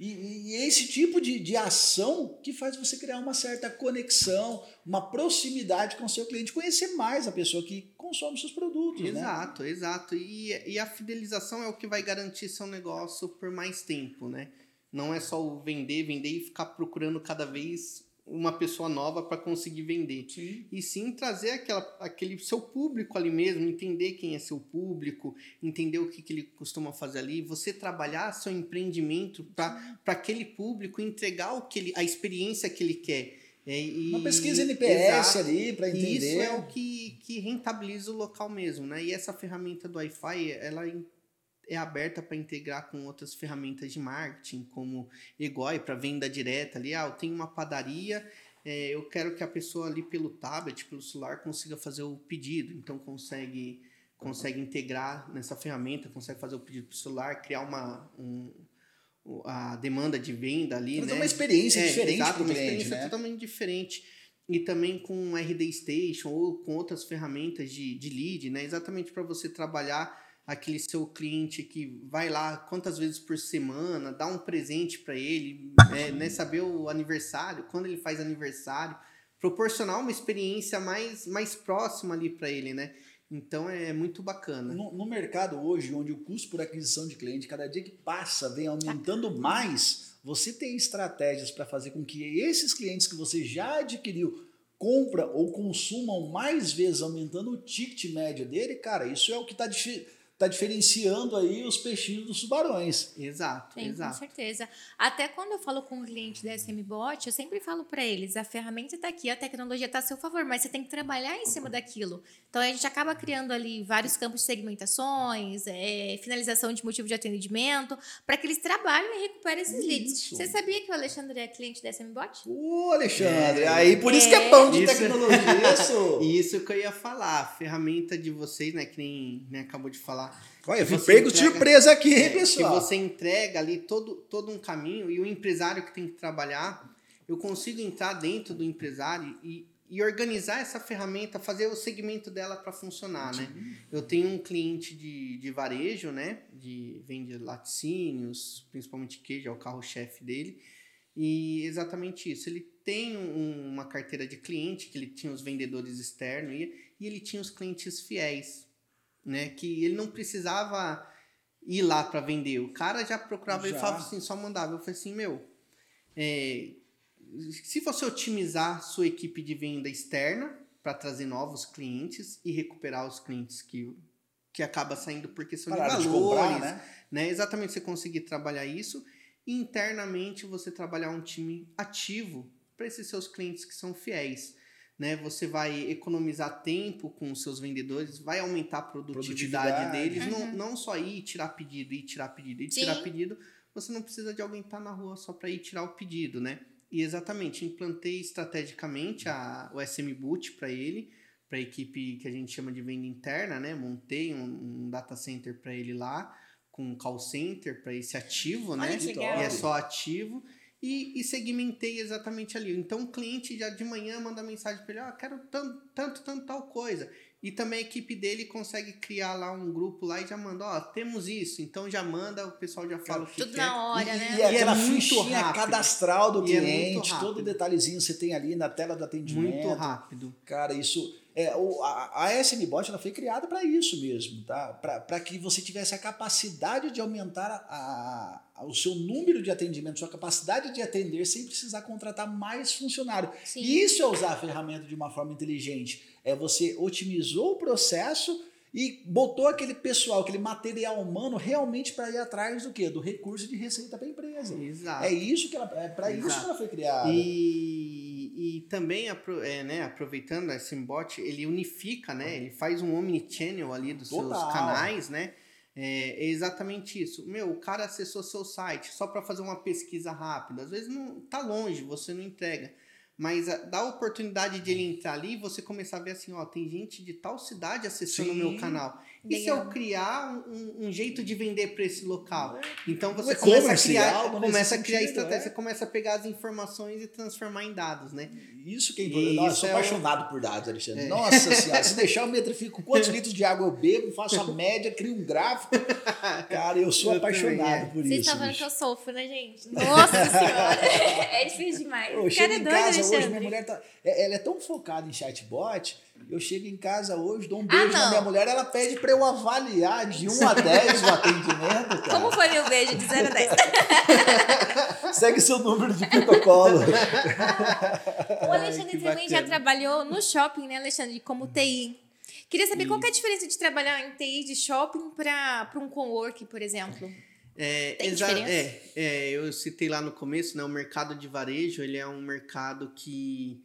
E, e é esse tipo de, de ação que faz você criar uma certa conexão, uma proximidade com o seu cliente, conhecer mais a pessoa que consome seus produtos. Né? Exato, exato. E, e a fidelização é o que vai garantir seu negócio por mais tempo, né? Não é só o vender, vender e ficar procurando cada vez uma pessoa nova para conseguir vender. Sim. E sim trazer aquela, aquele seu público ali mesmo, entender quem é seu público, entender o que, que ele costuma fazer ali, você trabalhar seu empreendimento para aquele público, entregar o que ele, a experiência que ele quer. É, e- Uma pesquisa NPS Exato. ali para entender. isso é o que, que rentabiliza o local mesmo, né? E essa ferramenta do Wi-Fi, ela é- aberta para integrar com outras ferramentas de marketing, como Egoi, para venda direta ali. Ah, eu tenho uma padaria, é, eu quero que a pessoa ali pelo tablet, pelo celular, consiga fazer o pedido. Então consegue, consegue integrar nessa ferramenta, consegue fazer o pedido para o celular, criar uma... Um, a demanda de venda ali, Mas né? é uma experiência É, diferente exato, para o uma cliente, experiência né? totalmente diferente. E também com RD Station ou com outras ferramentas de, de lead, né? Exatamente para você trabalhar aquele seu cliente que vai lá quantas vezes por semana, dá um presente para ele, é, [laughs] né? Saber o aniversário, quando ele faz aniversário, proporcionar uma experiência mais, mais próxima ali para ele, né? Então é muito bacana. No, no, mercado hoje, onde o custo por aquisição de cliente, cada dia que passa, vem aumentando mais, você tem estratégias para fazer com que esses clientes que você já adquiriu compra ou consumam mais vezes, aumentando o ticket médio dele, cara, isso é o que está está diferenciando aí os peixinhos dos tubarões. Exato, Sim, exato. com certeza. Até quando eu falo com um cliente da SMBot, eu sempre falo para eles, a ferramenta está aqui, a tecnologia está a seu favor, mas você tem que trabalhar em cima daquilo. Então, a gente acaba criando ali vários campos de segmentações, é, finalização de motivo de atendimento, para que eles trabalhem e recuperem esses leads. Isso. Você sabia que o Alexandre é cliente da SMBot? Ô, Alexandre, É. aí por isso que é pão de Isso. tecnologia, isso. [laughs] Isso que eu ia falar, a ferramenta de vocês, né, que nem né, acabou de falar, Olha, eu fui pego entrega- surpresa aqui, hein, É, que pessoal? você entrega ali todo, todo um caminho e o empresário que tem que trabalhar, eu consigo entrar dentro do empresário e, e organizar essa ferramenta, fazer o segmento dela para funcionar, né? Eu tenho um cliente de, de varejo, né? De, vende laticínios, principalmente queijo, é o carro-chefe dele. E exatamente isso. Ele tem um- uma carteira de cliente, que ele tinha os vendedores externos e, e ele tinha os clientes fiéis, né? Que ele não precisava ir lá para vender. O cara já procurava, ele Já. falava assim, só mandava. Eu falei assim, meu, é, se você otimizar sua equipe de venda externa para trazer novos clientes e recuperar os clientes que, que acaba saindo por questão de de valores, comprar, né? né? Exatamente, você conseguir trabalhar isso e internamente você trabalhar um time ativo para esses seus clientes que são fiéis. Né? Você vai economizar tempo com os seus vendedores, vai aumentar a produtividade, Produtividade. deles, não, Uhum. não só ir tirar pedido, ir tirar pedido, ir Sim. tirar pedido, você não precisa de alguém estar na rua só para ir tirar o pedido, né? E exatamente, implantei estrategicamente a, o SM Boot para ele, para a equipe que a gente chama de venda interna, né? Montei um, um data center para ele lá, com um call center para esse ativo, Olha né? E é só ativo. E, e segmentei exatamente ali. Então o cliente já de manhã manda mensagem para ele: ah, quero tanto, tanto, tanto, tal coisa. E também a equipe dele consegue criar lá um grupo lá e já manda: ó, temos isso. Então já manda, o pessoal já fala o que Tudo quer. na hora, e, né? E, E é aquela muito fichinha rápido. cadastral do E é cliente, rápido. todo detalhezinho você tem ali na tela do atendimento. Muito rápido. Cara, isso. É, o, a, a SMBot ela foi criada para isso mesmo, tá? Para que você tivesse a capacidade de aumentar a, a- o seu número de atendimento, sua capacidade de atender sem precisar contratar mais funcionário. Sim. E isso é usar a ferramenta de uma forma inteligente. É você otimizou o processo e botou aquele pessoal, aquele material humano realmente para ir atrás do quê? Do recurso de receita para a empresa. Exato. É isso que ela, é para isso que ela foi criada. E, e também, é, né, aproveitando esse bot, ele unifica, né? Ele faz um omnichannel ali dos seus Total. canais, né? É, é exatamente isso. Meu, o cara acessou seu site só para fazer uma pesquisa rápida. Às vezes não tá longe, você não entrega. Mas a- dá a oportunidade de ele entrar ali e você começar a ver assim, ó, tem gente de tal cidade acessando o meu canal. E se eu criar um, um- jeito de vender para esse local? Então Um você começa a criar, começa a criar sentido, estratégia, é. você começa a pegar as informações e transformar em dados, né? Isso que é importante. Nossa, eu isso sou é o- apaixonado por dados, Alexandre. É. Nossa [laughs] senhora, se deixar eu metrifico quantos litros de água eu bebo, faço a média, crio um gráfico. Cara, eu sou Eu apaixonado também, é. por Vocês isso. estão vendo bicho. que eu sofro, né, gente? Nossa senhora! [laughs] é difícil demais. Eu O chego hoje, minha mulher tá. é- Ela é tão focada em chatbot. Eu chego em casa hoje, dou um beijo na Ah, não. minha mulher, ela pede pra eu avaliar de 1 a 10 o atendimento. Cara. Como foi meu beijo de 0 a 10? [laughs] Segue seu número de protocolo. [laughs] O Alexandre que também já trabalhou no shopping, né, Alexandre? Como TI. Queria saber qual que é a diferença de trabalhar em TI de shopping para um co-work, por exemplo. É, Tem diferença? é, é, eu citei lá no começo, né? O mercado de varejo, ele é um mercado que,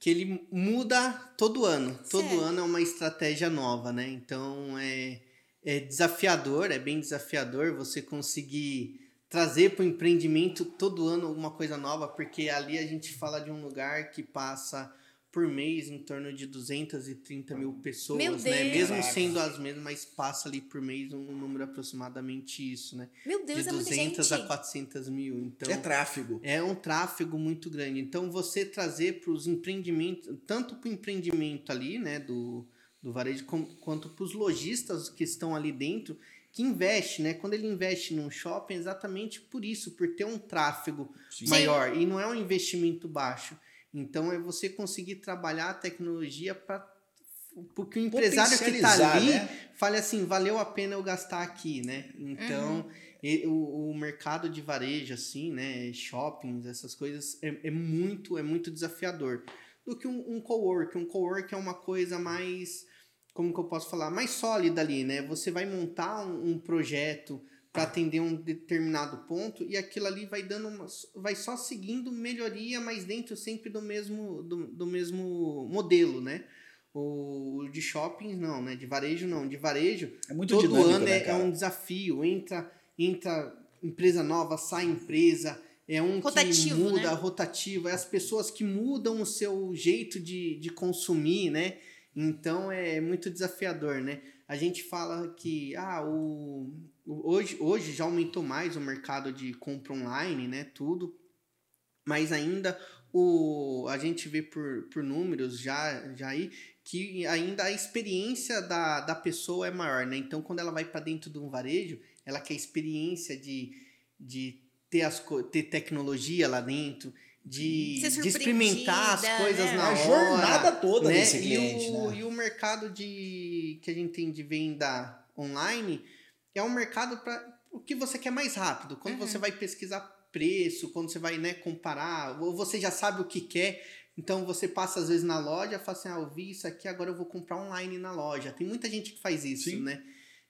que ele muda todo ano. Todo Certo. ano é uma estratégia nova, né? Então, é, é desafiador, é bem desafiador você conseguir trazer para o empreendimento todo ano alguma coisa nova, porque ali a gente fala de um lugar que passa por mês em torno de 230 mil pessoas, Meu né? Deus! Mesmo Caraca. sendo as mesmas, mas passa ali por mês um número aproximadamente isso, né? Meu Deus, de é muita 200 gente. a 400 mil. Então, É tráfego. é um tráfego muito grande. Então, você trazer para os empreendimentos, tanto para o empreendimento ali, né, do, do varejo, com- quanto para os lojistas que estão ali dentro, que investe, né? Quando ele investe num shopping, é exatamente por isso, por ter um tráfego Sim. maior. E não é um investimento baixo. Então, é você conseguir trabalhar a tecnologia para porque o empresário que está ali né? fale assim, valeu a pena eu gastar aqui, né? Então, e- o, o mercado de varejo, assim, né? Shoppings, essas coisas, é, é muito, é muito desafiador. Do que um, um cowork. Um cowork é uma coisa mais, como que eu posso falar? Mais sólida ali, né? Você vai montar um, um projeto para atender um determinado ponto e aquilo ali vai dando uma, vai só seguindo melhoria, mas dentro sempre do mesmo, do, do mesmo modelo, né? O de shoppings não, né? De varejo não. De varejo É muito todo dinâmico, ano né, é, é um desafio. Entra, entra empresa nova, sai empresa. É um Rotativo, que muda, né? rotativo. É as pessoas que mudam o seu jeito de, de consumir, né? Então é muito desafiador, né? A gente fala que ah, o- hoje, hoje já aumentou mais o mercado de compra online, né? Tudo. Mas ainda o, a gente vê por, por números já, já aí que ainda a experiência da, da pessoa é maior, né? Então, quando ela vai para dentro de um varejo, ela quer experiência de, de ter, as, ter tecnologia lá dentro, de, Ser de experimentar as coisas né? na a hora. jornada toda né? desse cliente, e o, né? E o mercado de que a gente tem de venda online é um mercado para o que você quer mais rápido. Quando Uhum. você vai pesquisar preço, quando você vai né, comparar, ou você já sabe o que quer. Então você passa às vezes na loja, fala assim, ah, eu vi isso aqui, agora eu vou comprar online na loja. Tem muita gente que faz isso, Sim. né?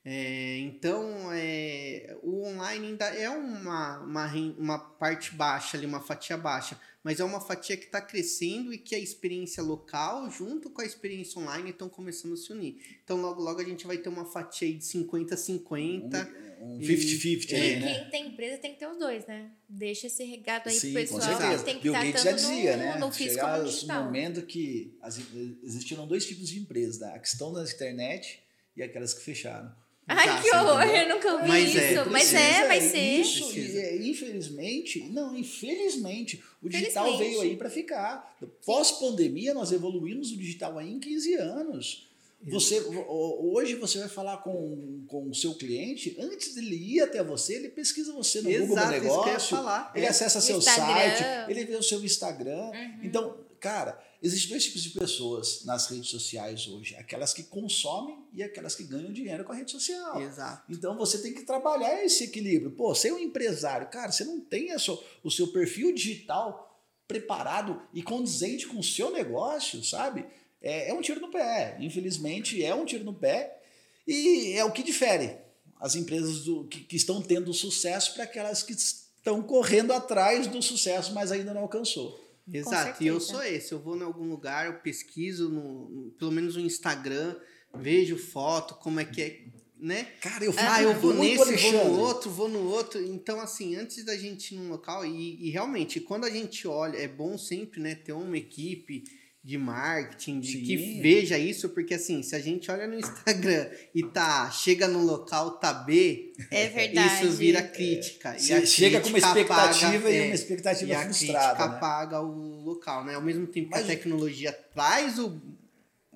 É, então, é, o online ainda é uma, uma, uma parte baixa ali, uma fatia baixa, mas é uma fatia que está crescendo e que a experiência local, junto com a experiência online, estão começando a se unir. Então, logo, logo a gente vai ter uma fatia aí de 50-50. Um E- 50-50 é, aí, E né? quem tem empresa tem que ter os dois, né? Deixa esse recado aí Sim, pro com pessoal. certeza. Tem que Bill estar Gates já dizia, no, né? no físico Chegar como no o digital. momento que as- existiram dois tipos de empresas, né? A que estão na internet e aquelas que fecharam. Ai, que horror, eu nunca ouvi Mas é, isso. Mas é, vai ser. Isso, Precisa. e, é, infelizmente, não, infelizmente, o digital Felizmente. veio aí para ficar. Pós-pandemia, nós evoluímos o digital aí em 15 anos. Você, ho- hoje você vai falar com, com o seu cliente, antes dele ir até você, ele pesquisa você no Google do Exato, isso que eu ia Negócio, falar. ele É. acessa seu Instagram. site, ele vê o seu Instagram. Uhum. Então, cara, existem dois tipos de pessoas nas redes sociais hoje: aquelas que consomem e aquelas que ganham dinheiro com a rede social. Exato. Então você tem que trabalhar esse equilíbrio. Pô, você é um empresário, cara, você não tem a sua- o seu perfil digital preparado e condizente com o seu negócio, sabe? É, é um tiro no pé. Infelizmente, é um tiro no pé. E é o que difere as empresas do- que, que estão tendo sucesso para aquelas que estão correndo atrás do sucesso, mas ainda não alcançou. Exato, e eu sou esse. Eu vou em algum lugar, eu pesquiso, no, no- pelo menos no Instagram, vejo foto, como é que é, né? Cara, eu Ah, eu vou nesse, vou no outro, vou no outro. Então, assim, antes da gente ir num local, e, e realmente, quando a gente olha, é bom sempre, né, ter uma equipe de marketing de, que Sim. veja isso, porque assim, se a gente olha no Instagram e tá, chega no local, tá B, É verdade. isso vira crítica. E Você a chega com uma crítica expectativa apaga- e é, uma expectativa e a frustrada. crítica né? apaga o local, né? Ao mesmo tempo que Mas- a tecnologia traz o,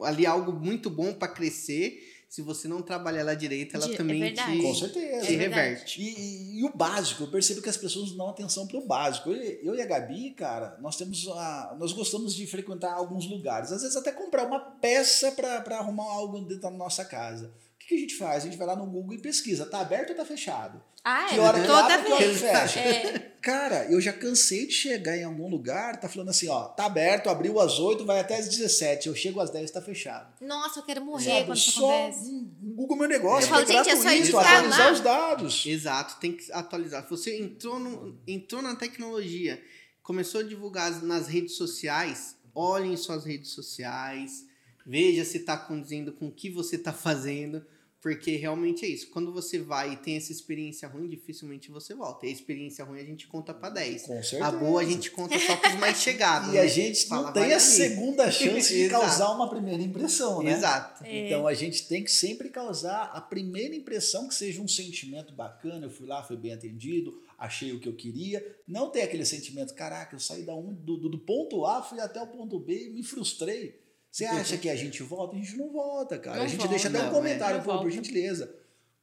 ali algo muito bom para crescer, se você não trabalhar ela direito, ela De- é também verdade. te, Com certeza. te É reverte. E, e- e o básico, eu percebo que as pessoas não dão atenção para o básico. Eu, eu e a Gabi, cara, nós temos a, nós gostamos de frequentar alguns lugares, às vezes até comprar uma peça para arrumar algo dentro da nossa casa. O que, a gente faz? A gente vai lá no Google e pesquisa, tá aberto ou tá fechado? Ah, Que é, hora que toda abre, que hora que fecha? É, [laughs] Cara, eu já cansei de chegar em algum lugar, tá falando assim, ó, tá aberto, abriu às 8, vai até às 17, eu chego às 10, tá fechado. nossa, eu quero morrer Sabe? quando isso Só acontece. Google Meu Negócio, Eu falo, é gente, é só entrar atualizar lá. os dados. Exato, tem que atualizar. Você entrou, no, entrou na tecnologia, começou a divulgar nas redes sociais, olhem suas redes sociais, veja se está condizendo com o que você está fazendo, porque realmente é isso. Quando você vai e tem essa experiência ruim, dificilmente você volta. E a experiência ruim a gente conta para 10. Com certeza. A boa a gente conta só para os mais [laughs] chegados. E né? a gente não Fala, tem a ali. segunda [laughs] chance de causar uma primeira impressão, né? Exato. É. Então a gente tem que sempre causar a primeira impressão que seja um sentimento bacana. Eu fui lá, fui bem atendido, achei o que eu queria. Não ter aquele sentimento, caraca, eu saí da um, do, do- do ponto A, fui até o ponto B e me frustrei. Você acha que a gente volta? A gente não volta, cara. Não a gente volta, deixa até um comentário, é. Não por volta. gentileza.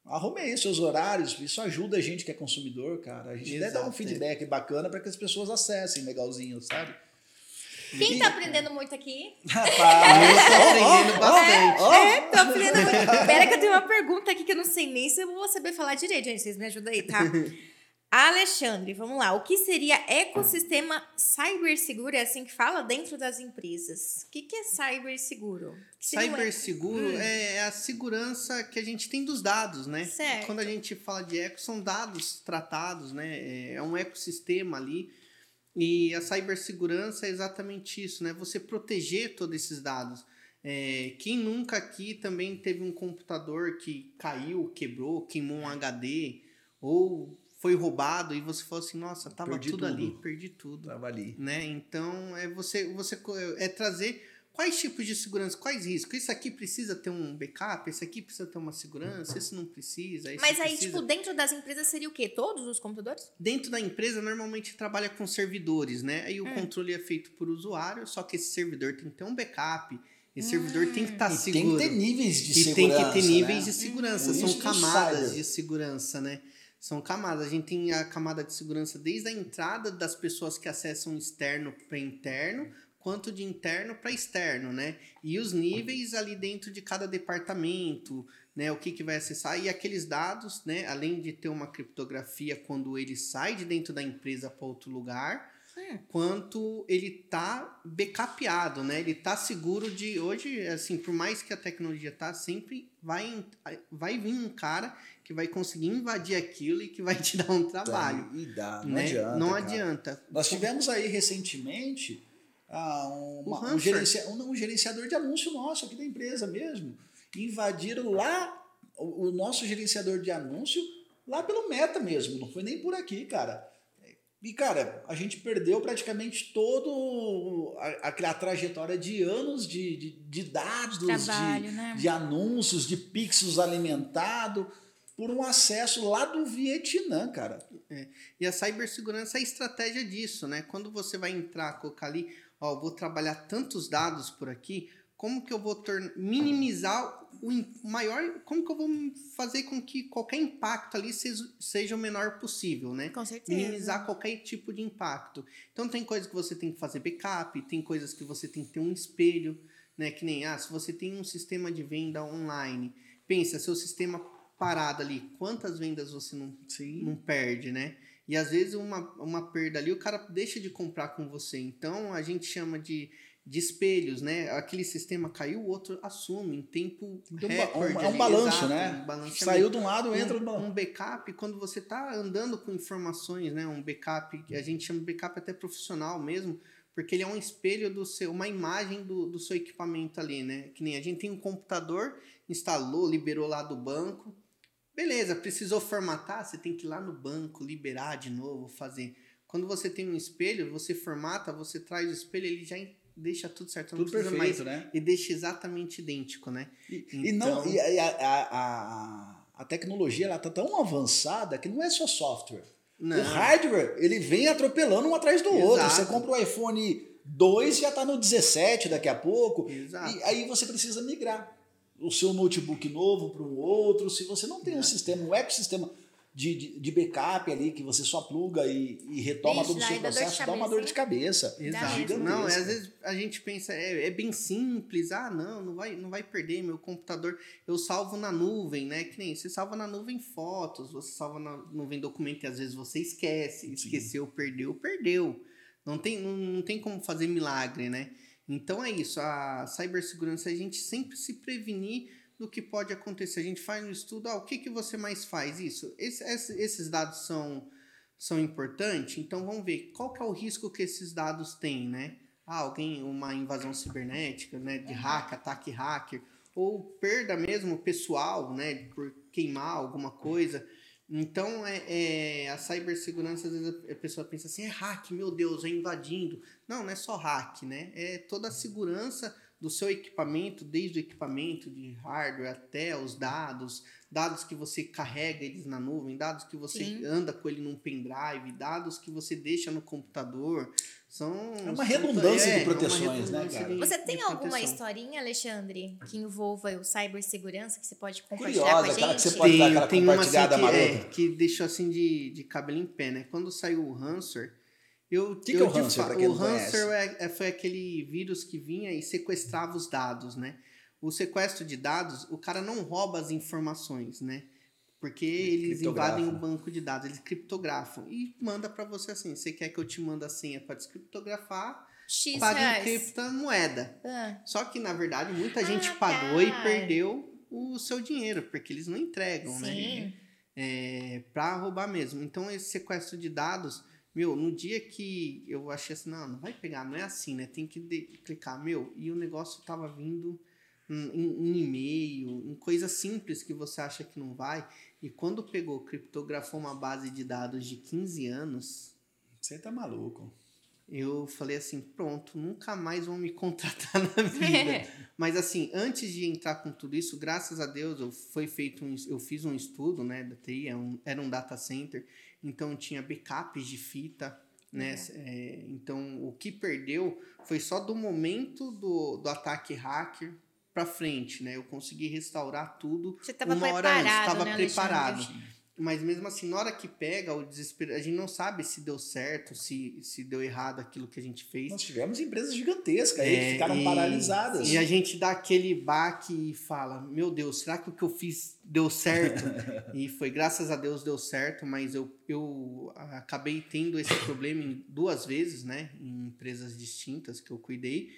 Arrume aí seus horários, isso ajuda a gente que é consumidor, cara. A gente deve dar um Exato, é. feedback bacana para que as pessoas acessem legalzinho, sabe? Quem tá aprendendo muito aqui? Rapaz, Eu tô aprendendo bastante. ó, É, tô aprendendo muito. Pera que eu tenho uma pergunta aqui que eu não sei nem se eu vou saber falar direito, gente. Vocês me ajudam aí, tá? Alexandre, vamos lá. O que seria ecossistema ciberseguro? É assim que fala dentro das empresas. O que, que é ciberseguro? O que seria um Cyberseguro Hum. é a segurança que a gente tem dos dados, né? Certo. Quando a gente fala de eco, são dados tratados, né? É um ecossistema ali. E a cibersegurança é exatamente isso, né? Você proteger todos esses dados. É, quem nunca aqui também teve um computador que caiu, quebrou, queimou um HD, ou foi roubado e você falou assim, nossa, tava Perdi tudo, ali, tudo. perdi tudo Tava ali. né? Então é você você é trazer quais tipos de segurança, quais riscos. Isso aqui precisa ter um backup, esse aqui precisa ter uma segurança, esse não precisa. Esse Mas aí, precisa. tipo, dentro das empresas seria o quê? Todos os computadores? dentro da empresa normalmente trabalha com servidores, né? Aí o Hum. controle é feito por usuário, só que esse servidor tem que ter um backup. Esse servidor tem que estar E seguro. tem que ter níveis de e segurança. tem que ter níveis né? de segurança, Por são o camadas de segurança, né? São camadas. A gente tem a camada de segurança desde a entrada das pessoas que acessam externo para interno, quanto de interno para externo, né? E os níveis ali dentro de cada departamento, né? O que, que vai acessar e aqueles dados, né? Além de ter uma criptografia quando ele sai de dentro da empresa para outro lugar, Hum. quanto ele tá backupeado, né? Ele tá seguro de hoje, assim, por mais que a tecnologia tá, sempre vai vai vir um cara que vai conseguir invadir aquilo e que vai te [laughs] dar um trabalho, E dá, não né? adianta. Não cara. adianta. Nós tivemos aí recentemente ah, uma- um, gerencia- um- um gerenciador de anúncio nosso aqui da empresa mesmo. Invadiram lá o, o nosso gerenciador de anúncio lá pelo Meta mesmo, não foi nem por aqui, cara. E, cara, a gente perdeu praticamente todo a- aquela trajetória de anos de, de, de dados, de, Trabalho, né? de anúncios, de pixels alimentados por um acesso lá do Vietnã, cara. E a cibersegurança é a estratégia disso, né? Quando você vai entrar, colocar ali, ó, vou trabalhar tantos dados por aqui, como que eu vou minimizar o maior, como que eu vou fazer com que qualquer impacto ali seja, seja o menor possível, né? Com certeza. minimizar qualquer tipo de impacto. Então tem coisas que você tem que fazer backup, tem coisas que você tem que ter um espelho, né? Que nem ah, se você tem um sistema de venda online, pensa, seu sistema parado ali, quantas vendas você não, Sim. não perde, né? E às vezes uma, uma perda ali, o cara deixa de comprar com você. Então a gente chama de, de espelhos, né? Aquele sistema caiu, o outro assume em tempo um, recorde. é um balanço, né? um Saiu de um lado, entra no um backup quando você está andando com informações, né? Um backup que a gente chama de backup até profissional mesmo, porque ele é um espelho do seu, uma imagem do, do seu equipamento ali, né? Que nem a gente tem um computador, instalou, liberou lá do banco, beleza, precisou formatar, você tem que ir lá no banco, liberar de novo, fazer. Quando você tem um espelho, você formata, você traz o espelho, ele já deixa tudo certo, não Tudo perfeito, mais né? e deixa exatamente idêntico, né? E, não, Então- e a, e a, a, a- a tecnologia ela tá tão avançada que não é só software. Não. O hardware, ele vem atropelando um atrás do outro. Exato. Você compra o iPhone 2 já tá no 17 daqui a pouco. Exato. E aí você precisa migrar o seu notebook novo para um outro. Se você não tem um Exato. sistema, um ecossistema de, de, de backup ali, que você só pluga e, e retoma Vixe, todo o seu processo, dá uma dor de cabeça. Exato. mesmo. Não, é, às vezes a gente pensa, é, é bem simples, ah, não, não vai, não vai perder meu computador. Eu salvo na nuvem, né? Que nem você salva na nuvem fotos, você salva na nuvem documento e às vezes você esquece, esqueceu, perdeu, perdeu. Não tem, não, não tem como fazer milagre, né? Então é isso, a cibersegurança é a gente sempre se prevenir do que pode acontecer. A gente faz um estudo, ah, o que, que você mais faz? Isso, esse, esse- esses dados são são importantes, então vamos ver qual que é o risco que esses dados têm, né? Ah, alguém, uma invasão cibernética, né? De hack, ataque hacker, ou perda mesmo pessoal, né? Por queimar alguma coisa. Então, é, é, a cibersegurança, às vezes a pessoa pensa assim, é hack, meu Deus, é invadindo. Não, não é só hack, né? É toda a segurança do seu equipamento, desde o equipamento de hardware até os dados, dados que você carrega eles na nuvem, dados que você Sim. anda com ele num pendrive, dados que você deixa no computador. São É uma redundância de é uma proteções, né, redundância cara? de- Você de tem alguma proteção. historinha, Alexandre, que envolva o cibersegurança que você pode compartilhar Curiosa, com a aquela que gente? você pode dar aquela tem uma assim que, é, que deixou assim de, de cabelo em pé, né? Quando saiu o Hansor, Eu, O que, que eu é o pra quem o hamster é, é- foi aquele vírus que vinha e sequestrava os dados, né? O sequestro de dados, o cara não rouba as informações, né? Porque eles criptografa. invadem o banco de dados, eles criptografam e manda pra você assim: você quer que eu te mande a senha pra descriptografar? X Pague em criptomoeda. Ah, Só que, na verdade, muita Ah, gente tá. pagou e perdeu o seu dinheiro, porque eles não entregam, né? sim. É, pra roubar mesmo. Então, esse sequestro de dados, meu, no dia que eu achei assim, não, não vai pegar, não é assim, né? Tem que de- clicar, meu, e o negócio tava vindo em, em- em e-mail, em coisa simples que você acha que não vai. E quando pegou, criptografou uma base de dados de 15 anos, Você tá maluco. eu falei assim, pronto, nunca mais vão me [laughs] contratar na vida. Mas assim, antes de entrar com tudo isso, graças a Deus, eu, foi feito um, eu fiz um estudo, né, da TI, é um- era um data center, então tinha backups de fita, né, é, então o que perdeu foi só do momento do, do ataque hacker pra frente, né, eu consegui restaurar tudo Você tava uma hora antes, preparado, tava né, Alexandre? Mas mesmo assim, na hora que pega o desespero, a gente não sabe se deu certo, se, se deu errado aquilo que a gente fez. Nós tivemos empresas gigantescas aí que É, ficaram e- paralisadas. E a gente dá aquele baque e fala: Meu Deus, será que o que eu fiz deu certo? [laughs] e foi, graças a Deus deu certo, mas eu, eu acabei tendo esse problema em duas vezes, né? Em empresas distintas que eu cuidei.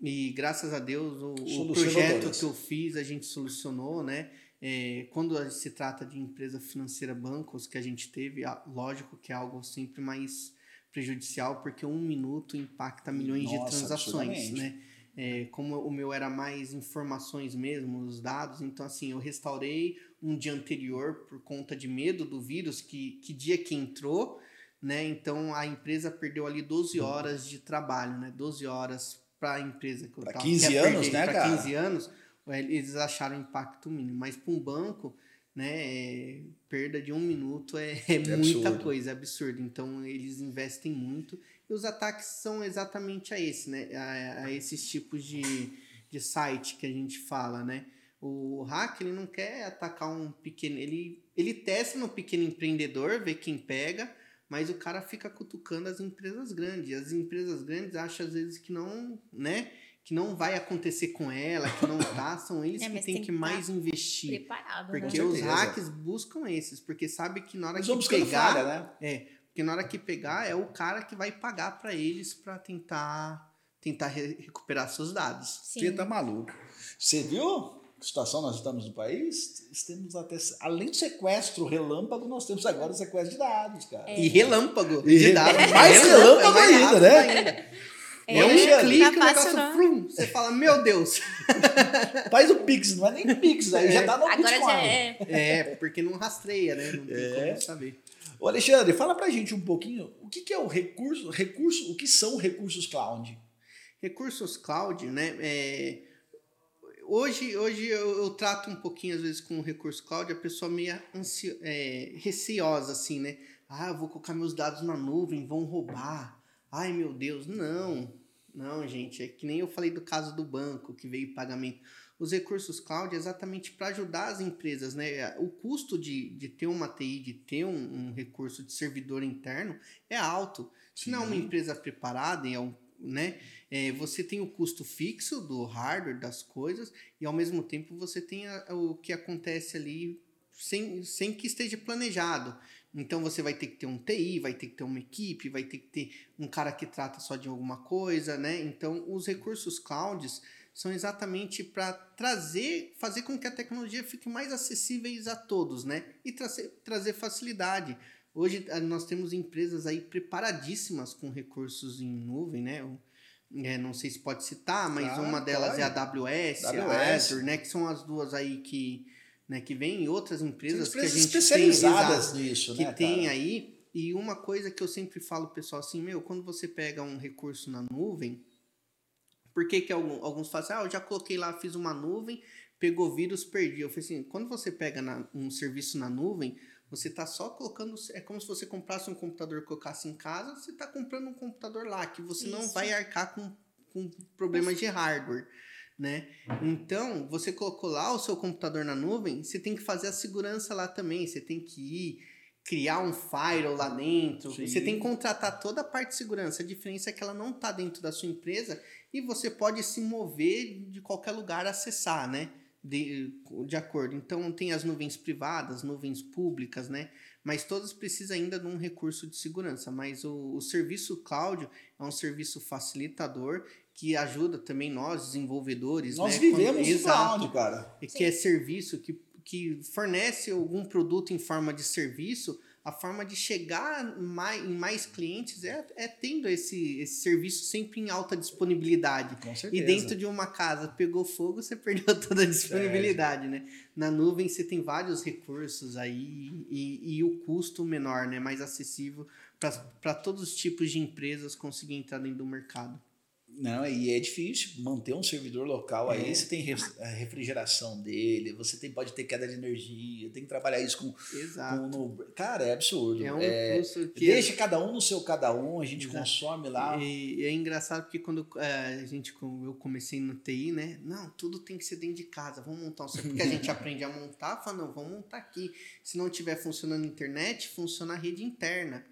E graças a Deus o, o projeto que eu fiz a gente solucionou, né? É, quando se trata de empresa financeira, bancos que a gente teve, lógico que é algo sempre mais prejudicial, porque um minuto impacta milhões de Nossa, transações, absurdamente. né? É, como o meu era mais informações mesmo, os dados, então assim, eu restaurei um dia anterior por conta de medo do vírus, que, que dia que entrou, né? Então a empresa perdeu ali 12 horas de trabalho, né? 12 horas para a empresa que eu Pra tava- 15 quer anos, perder, né, pra cara? 15 anos, eles acharam impacto mínimo, mas para um banco, né, é, perda de um minuto é, é muita absurdo. coisa, é absurdo. Então eles investem muito e os ataques são exatamente a esse, né, a, a esses tipos de, de site que a gente fala, né. O hack ele não quer atacar um pequeno, ele ele testa no pequeno empreendedor, vê quem pega, mas o cara fica cutucando as empresas grandes. As empresas grandes acham às vezes que não, né? Que não vai acontecer com ela, que não tá, são eles [laughs] É, que têm tem que que mais investir. Preparado, Porque né? Os hacks buscam esses, porque sabe que na hora que pegar, falha, né? é, porque na hora que pegar é o cara que vai pagar para eles para tentar tentar re- recuperar seus dados. Sim. Você tá maluco. Você viu que situação nós estamos no país? Temos até, além do sequestro relâmpago, nós temos agora o sequestro de dados, cara. É. E relâmpago E de dados. [laughs] mais relâmpago mais ainda, né? É um Alexandre, clique, tá o negócio você fala, meu Deus. [laughs] Faz o Pix, não é nem Pix, aí já tá no Agora Bitcoin. já é. É, porque não rastreia, né? Não tem É. como saber. Ô Alexandre, fala pra gente um pouquinho o que, que é o recurso, recurso, o que são recursos cloud? Recursos cloud, né? é, hoje hoje eu, eu trato um pouquinho, às vezes, com o recurso cloud, a pessoa meio ansio, é, receosa, assim, né? Ah, eu vou colocar meus dados na nuvem, vão roubar. Ai, meu Deus, não. Não, gente, é que nem eu falei do caso do banco que veio pagamento. Os recursos cloud é exatamente para ajudar as empresas, né? O custo de, de ter uma TI, de ter um, um recurso de servidor interno é alto. Se não é uma empresa preparada, é um, né? É, você tem o custo fixo do hardware, das coisas, e ao mesmo tempo você tem a- o que acontece ali sem, sem que esteja planejado. Então você vai ter que ter um TI, vai ter que ter uma equipe, vai ter que ter um cara que trata só de alguma coisa, né? Então os recursos clouds são exatamente para trazer, fazer com que a tecnologia fique mais acessíveis a todos, né? E trazer, trazer facilidade. Hoje eh, nós temos empresas aí preparadíssimas com recursos em nuvem, né? Eh, não sei se pode citar, mas Claro, uma delas é a pode. AWS, a AWS. Azure, né? Que são as duas aí que, né, que vêm e outras Tem empresas que a empresas gente especializadas tem, nisso, que né? tem cara? aí. E uma coisa que eu sempre falo pessoal assim, meu, quando você pega um recurso na nuvem, por que que algum- alguns falam assim, ah, eu já coloquei lá, fiz uma nuvem, pegou vírus, perdi. Eu falei assim, quando você pega na- um serviço na nuvem, você tá só colocando, é como se você comprasse um computador e colocasse em casa, você tá comprando um computador lá, que você não Isso. vai arcar com, com problemas de hardware, né? Então, você colocou lá o seu computador na nuvem, você tem que fazer a segurança lá também, você tem que ir criar um firewall lá dentro. Sim. Você tem que contratar toda a parte de segurança. A diferença é que ela não está dentro da sua empresa e você pode se mover de qualquer lugar acessar, né? De, de acordo. Então tem as nuvens privadas, nuvens públicas, né? Mas todas precisam ainda de um recurso de segurança. Mas o, o serviço cloud é um serviço facilitador que ajuda também nós, desenvolvedores. Nós né? vivemos Quando- o cloud, cara. e que é serviço que, que fornece algum produto em forma de serviço, a forma de chegar mais, em mais clientes é, é tendo esse, esse serviço sempre em alta disponibilidade. Com E certeza. dentro de uma casa pegou fogo, você [laughs] perdeu toda a disponibilidade, né? Na nuvem você tem vários recursos aí e, e o custo menor, né? Mais acessível para todos os tipos de empresas conseguir entrar dentro do mercado. Não, e é difícil manter um servidor local aí. É. Você tem a refrigeração dele, você tem, pode ter queda de energia, tem que trabalhar isso com. Exato. com no- cara, é absurdo. É um É, que deixa cada um no seu cada um, a gente Exato. consome lá. E, e é engraçado porque quando eh, a gente, eu comecei no TI, né? Não, tudo tem que ser dentro de casa. Vamos montar um servidor. Porque a gente [laughs] aprende a montar, fala, não, vamos montar aqui. Se não tiver funcionando a internet, funciona a rede interna,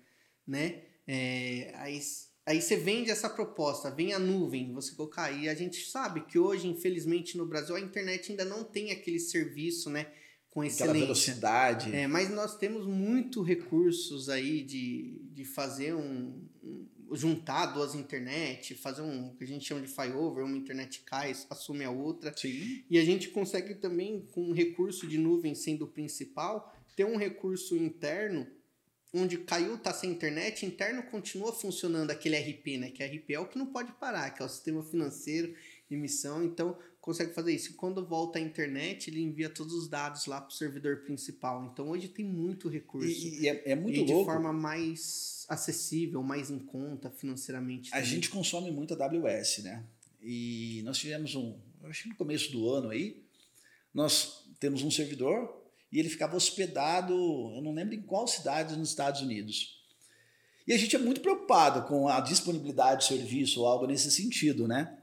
né? É, aí, aí você vende essa proposta, vem a nuvem, você colocar. E a gente sabe que hoje, infelizmente, no Brasil, a internet ainda não tem aquele serviço, né? Com Aquela excelência. velocidade. É, mas nós temos muito recursos aí de, de fazer um, um- juntar duas internet, fazer um que a gente chama de flyover, uma internet cai, assume a outra. Sim. E a gente consegue também, com um recurso de nuvem sendo o principal, ter um recurso interno onde caiu, tá sem internet, interno continua funcionando aquele RP, né? Que RP é o que não pode parar, que é o sistema financeiro, emissão, então consegue fazer isso. E quando volta à internet, ele envia todos os dados lá para o servidor principal. Então hoje tem muito recurso. E, e é, é muito e de louco. forma mais acessível, mais em conta financeiramente. A também. gente consome muito AWS, né? E nós tivemos um, acho que no começo do ano aí, nós temos um servidor e ele ficava hospedado, eu não lembro em qual cidade nos Estados Unidos. E a gente é muito preocupado com a disponibilidade de serviço ou algo nesse sentido, né?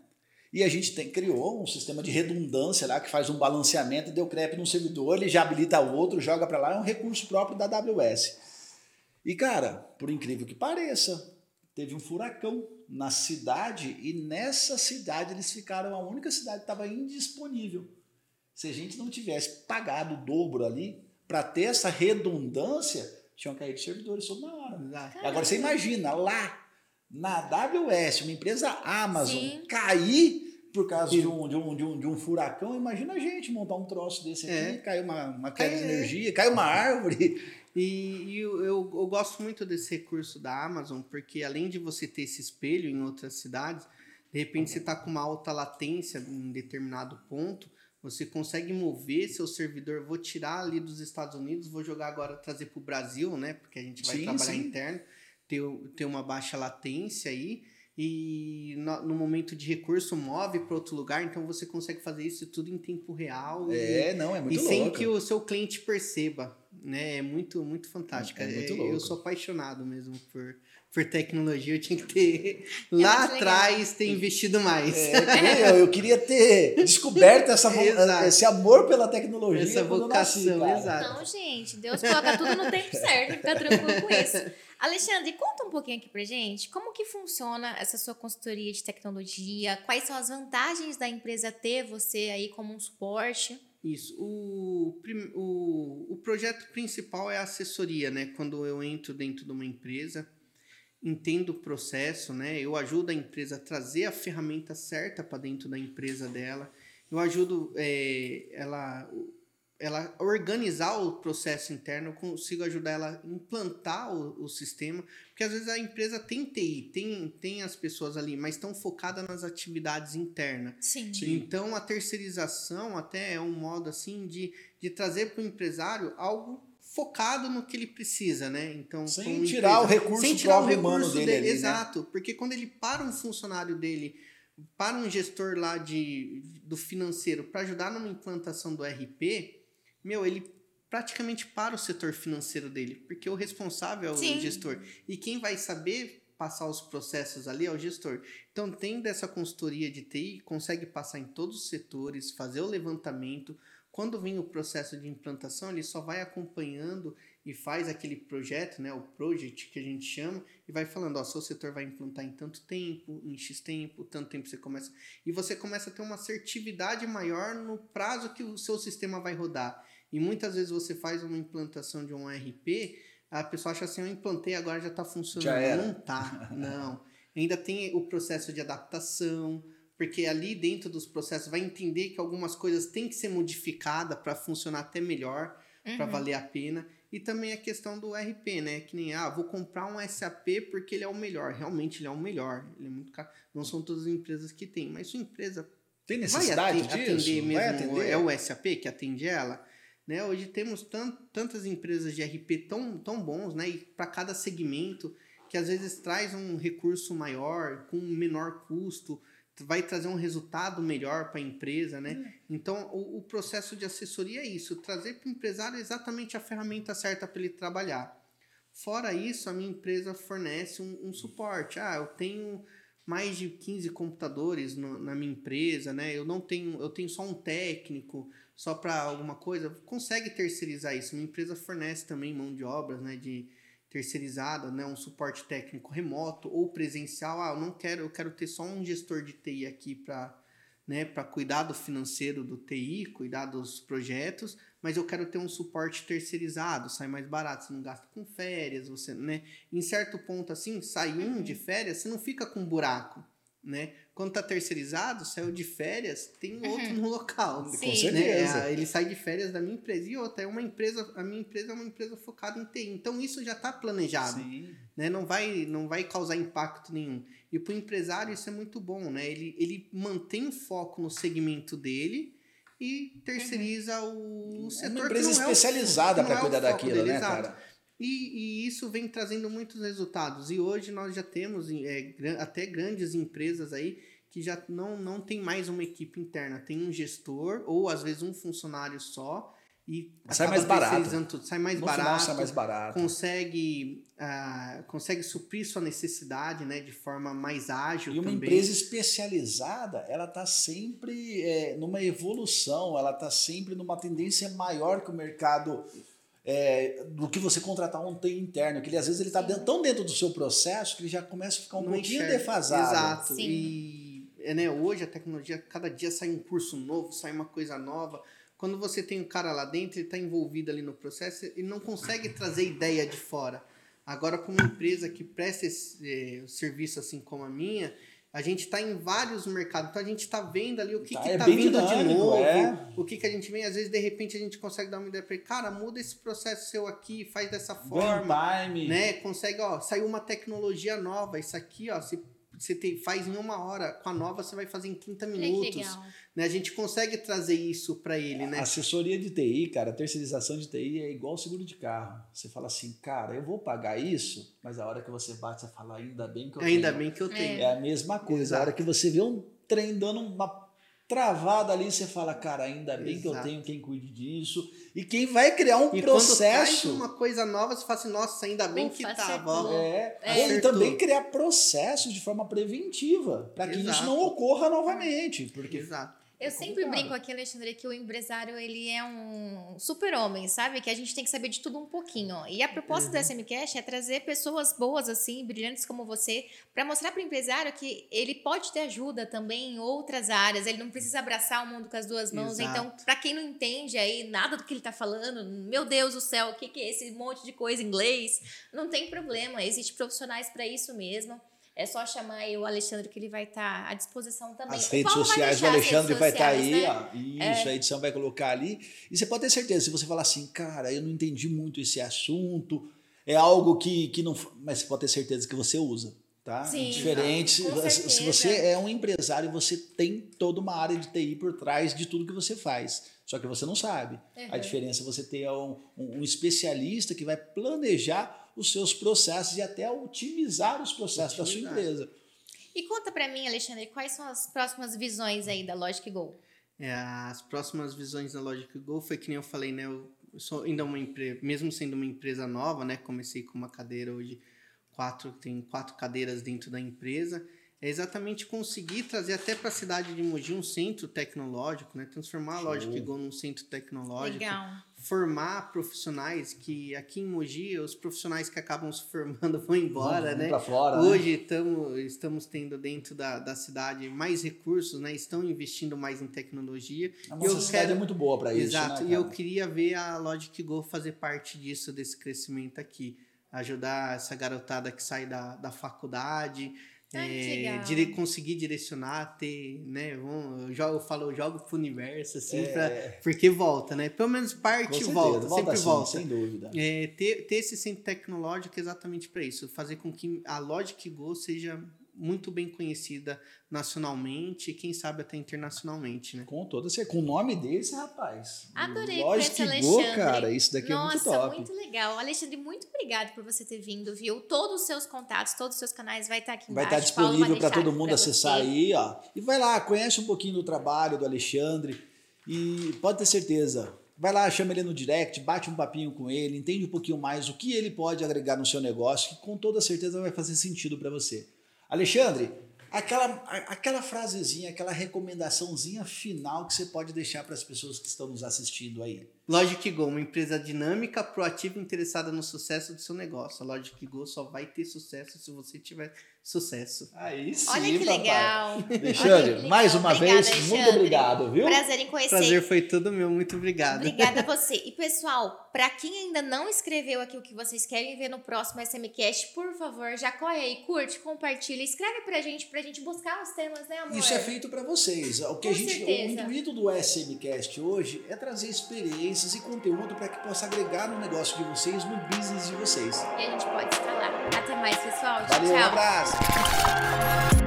E a gente tem, criou um sistema de redundância lá que faz um balanceamento, deu crepe num servidor, ele já habilita o outro, joga para lá, é um recurso próprio da AWS. E cara, por incrível que pareça, teve um furacão na cidade e nessa cidade eles ficaram a única cidade que estava indisponível. Se a gente não tivesse pagado o dobro ali para ter essa redundância, tinham caído servidores toda hora. Agora você imagina lá na AWS, uma empresa Amazon, Sim. cair por causa de um, de, um, de, um, de um furacão, imagina a gente montar um troço desse aqui, É. caiu uma, uma queda de É. energia, caiu uma árvore. [laughs] E, e eu, eu, eu gosto muito desse recurso da Amazon, porque além de você ter esse espelho em outras cidades, de repente você está com uma alta latência em determinado ponto, você consegue mover seu servidor, vou tirar ali dos Estados Unidos, vou jogar agora, trazer para o Brasil, né? Porque a gente vai Sim, trabalhar sim. interno, ter, ter uma baixa latência aí, e no, no momento de recurso move para outro lugar, então você consegue fazer isso tudo em tempo real. e- É, não, é muito e sem louco. que o seu cliente perceba, né? É muito, muito fantástico. É muito É, louco. Eu sou apaixonado mesmo por, por tecnologia. Eu tinha que ter, [laughs] lá atrás, ter investido mais. É, eu, queria, eu queria ter descoberto essa, [laughs] esse amor pela tecnologia. Essa nasci, vocação, cara. exato. Não, gente, Deus coloca tudo no tempo certo, fica tranquilo com isso. Alexandre, conta um pouquinho aqui pra gente como que funciona essa sua consultoria de tecnologia, quais são as vantagens da empresa ter você aí como um suporte. Isso. O, o, o projeto principal é a assessoria, né? Quando eu entro dentro de uma empresa, entendo o processo, né? Eu ajudo a empresa a trazer a ferramenta certa para dentro da empresa dela. Eu ajudo eh, ela, ela a organizar o processo interno, eu consigo ajudar ela a implantar o, o sistema, porque às vezes a empresa tem TI, tem, tem as pessoas ali, mas estão focadas nas atividades internas. Sim. Sim. Então a terceirização até é um modo assim de, de trazer para o empresário algo focado no que ele precisa, né? Então Sem tirar o empresa- recurso sem tirar o recurso dele ali, né? exato, porque quando ele para um funcionário dele, para um gestor lá de do financeiro para ajudar numa implantação do RP, meu, ele praticamente para o setor financeiro dele, porque o responsável é o Sim. gestor e quem vai saber passar os processos ali é o gestor. Então, tendo essa consultoria de TI, consegue passar em todos os setores, fazer o levantamento. Quando vem o processo de implantação, ele só vai acompanhando e faz aquele projeto, né, o project que a gente chama, e vai falando, ó, seu setor vai implantar em tanto tempo, em X tempo, tanto tempo você começa. E você começa a ter uma assertividade maior no prazo que o seu sistema vai rodar. E muitas vezes você faz uma implantação de um RP, a pessoa acha assim, eu implantei, agora já está funcionando. Já era. Não tá, não. Ainda tem o processo de adaptação, porque ali dentro dos processos vai entender que algumas coisas têm que ser modificadas para funcionar até melhor, para Uhum. valer a pena. E também a questão do RP, né? Que nem, ah, vou comprar um SAP porque ele é o melhor. Realmente ele é o melhor. Ele é muito caro. Não são todas as empresas que têm, mas sua empresa Tem vai necessidade ate- disso? atender mesmo. vai atender? É o SAP que atende ela. Né? Hoje temos tan- tantas empresas de RP tão, tão bons, né? E para cada segmento, que às vezes traz um recurso maior, com menor custo, vai trazer um resultado melhor para a empresa, né? Então, o, o processo de assessoria é isso, trazer para o empresário exatamente a ferramenta certa para ele trabalhar. Fora isso, a minha empresa fornece um, um suporte. Ah, eu tenho mais de 15 computadores no- na minha empresa, né? Eu não tenho, eu tenho só um técnico, só para alguma coisa. Consegue terceirizar isso. Minha empresa fornece também mão de obras, né? De terceirizada, né? Um suporte técnico remoto ou presencial. Ah, eu não quero, eu quero ter só um gestor de TI aqui para né, para cuidar do financeiro do TI, cuidar dos projetos, mas eu quero ter um suporte terceirizado, sai mais barato, você não gasta com férias, você, né? Em certo ponto assim, sai um de férias, você não fica com buraco, né? Quando tá terceirizado, saiu de férias, tem outro no local. Sim. Com Né? certeza. É, Ele sai de férias da minha empresa e outra, é uma empresa, a minha empresa é uma empresa focada em TI. Então isso já está planejado Sim. né? Não vai, não vai causar impacto nenhum. E para o empresário isso é muito bom, né? Ele, ele mantém o foco no segmento dele e terceiriza o É setor uma que empresa não é o- especializada que não para é o cuidar foco daquilo, dele, né, exato. E, e isso vem trazendo muitos resultados. E hoje nós já temos é, até grandes empresas aí que já não, não tem mais uma equipe interna. Tem um gestor ou às vezes um funcionário só e Sai mais barato. Sai mais no barato final sai mais barato. consegue, ah, consegue suprir sua necessidade né, de forma mais ágil E uma também. empresa especializada, ela está sempre é, numa evolução, ela está sempre numa tendência maior que o mercado é, do que você contratar um TI interno, que ele às vezes ele está tão dentro do seu processo que ele já começa a ficar um Não pouquinho enxerga. defasado. Exato. Sim. E é, né, hoje a tecnologia, cada dia sai um curso novo, sai uma coisa nova. Quando você tem um cara lá dentro, ele está envolvido ali no processo, ele não consegue trazer ideia de fora. Agora, com uma empresa que presta esse eh, serviço assim como a minha, a gente está em vários mercados. Então a gente está vendo ali o que Tá, está é tá vindo de dinâmico, novo, é. o que, que a gente vem. Às vezes, de repente, a gente consegue dar uma ideia para ele, cara, muda esse processo seu aqui, faz dessa forma time. né? Consegue, ó, saiu uma tecnologia nova. Isso aqui, ó, você, você tem, faz em uma hora. Com a nova, você vai fazer em 30 Olha que minutos. legal. Né? A gente consegue trazer isso para ele, né? Assessoria de TI, cara, terceirização de TI é igual seguro de carro. Você fala assim, cara, eu vou pagar isso, mas a hora que você bate, você fala, ainda bem que eu Ainda tenho. bem que eu tenho. É a mesma coisa. Exato. A hora que você vê um trem dando uma travada ali, você fala, cara, ainda bem que eu Exato. tenho quem cuide disso. E quem vai criar um E quando processo. uma coisa nova, você fala assim, nossa, ainda bem Ufa, que acertou. tava. É, É. e também criar processos de forma preventiva, para que isso Exato. não ocorra novamente. Porque Exato. Eu É sempre brinco aqui, Alexandre, que o empresário ele é um super-homem, sabe? Que a gente tem que saber de tudo um pouquinho. E a proposta Uhum. do SMCast é trazer pessoas boas, assim, brilhantes como você, para mostrar para o empresário que ele pode ter ajuda também em outras áreas. Ele não precisa abraçar o mundo com as duas mãos. Exato. Então, para quem não entende aí nada do que ele está falando, meu Deus do céu, o que, que é esse monte de coisa em inglês? Não tem problema. Existem profissionais para isso mesmo. É só chamar aí o Alexandre que ele vai estar à disposição também. As redes sociais do Alexandre vai estar sociais, aí, né? ó. Isso, a edição vai colocar ali. E você pode ter certeza, se você falar assim, cara, eu não entendi muito esse assunto, é algo que, que não. Mas você pode ter certeza que você usa. Tá? Sim, Diferente. com se- você é um empresário, você tem toda uma área de TI por trás de tudo que você faz. Só que você não sabe. A Uhum. diferença é você ter um, um- um especialista que vai planejar os seus processos e até otimizar os processos da sua Otimizar. empresa. E conta pra mim, Alexandre, quais são as próximas visões aí da Logic Go? É, as próximas visões da Logic Go foi que nem eu falei, né? Eu sou ainda uma empresa, mesmo sendo uma empresa nova, né? Comecei com uma cadeira hoje, quatro, tem quatro cadeiras dentro da empresa. É exatamente conseguir trazer até para a cidade de Mogi um centro tecnológico, né? Transformar a Show. Logic Go num centro tecnológico Legal. Formar profissionais que aqui em Mogi, os profissionais que acabam se formando [laughs] vão embora, Vamos né? Pra fora, Hoje né? tamo, estamos tendo dentro da, da cidade mais recursos, né? Estão investindo mais em tecnologia. A E nossa cidade quero- é muito boa para isso, Exato. né, e eu queria ver a Logic Go fazer parte disso, desse crescimento aqui. Ajudar essa garotada que sai da, da faculdade. É, dire- conseguir direcionar, ter, né? vamos- eu, jogo, eu falo, eu jogo pro universo, assim, É. pra, porque volta, né? Pelo menos parte certeza, volta, sempre sim, volta. Sem dúvida. É, ter, ter esse centro tecnológico é exatamente para isso, fazer com que a Logic Go seja muito bem conhecida nacionalmente e quem sabe até internacionalmente, né? Com toda certeza. Com o nome desse, rapaz. Adorei Lógico que Alexandre. cara, isso daqui é Nossa, muito top. muito legal. Alexandre, muito obrigado por você ter vindo, viu? Todos os seus contatos, todos os seus canais vai estar aqui Vai embaixo. estar vai disponível para todo mundo acessar você. aí, ó. E vai lá, conhece um pouquinho do trabalho do Alexandre e pode ter certeza. Vai lá, chama ele no direct, bate um papinho com ele, entende um pouquinho mais o que ele pode agregar no seu negócio, que com toda certeza vai fazer sentido para você. Alexandre, aquela, aquela frasezinha, aquela recomendaçãozinha final que você pode deixar para as pessoas que estão nos assistindo aí. Logic Go, uma empresa dinâmica, proativa e interessada no sucesso do seu negócio. A Logic Go só vai ter sucesso se você tiver sucesso. Aí sim, Olha que papai. legal. Alexandre, mais uma Obrigada, vez, muito Alexandre. obrigado, viu? Prazer em conhecer. Prazer foi todo meu, muito obrigado. Obrigada a [laughs] você. E pessoal, para quem ainda não escreveu aqui o que vocês querem ver no próximo SMCast, por favor, já corre aí, curte, compartilha, escreve pra gente, pra gente buscar os temas, né, amor? Isso é feito para vocês. O que Com a gente, certeza. o intuito do SMcast hoje é trazer experiências e conteúdo para que possa agregar no negócio de vocês, no business de vocês. E a gente pode escalar. Até mais, pessoal. Tchau, Valeu, um tchau. abraço.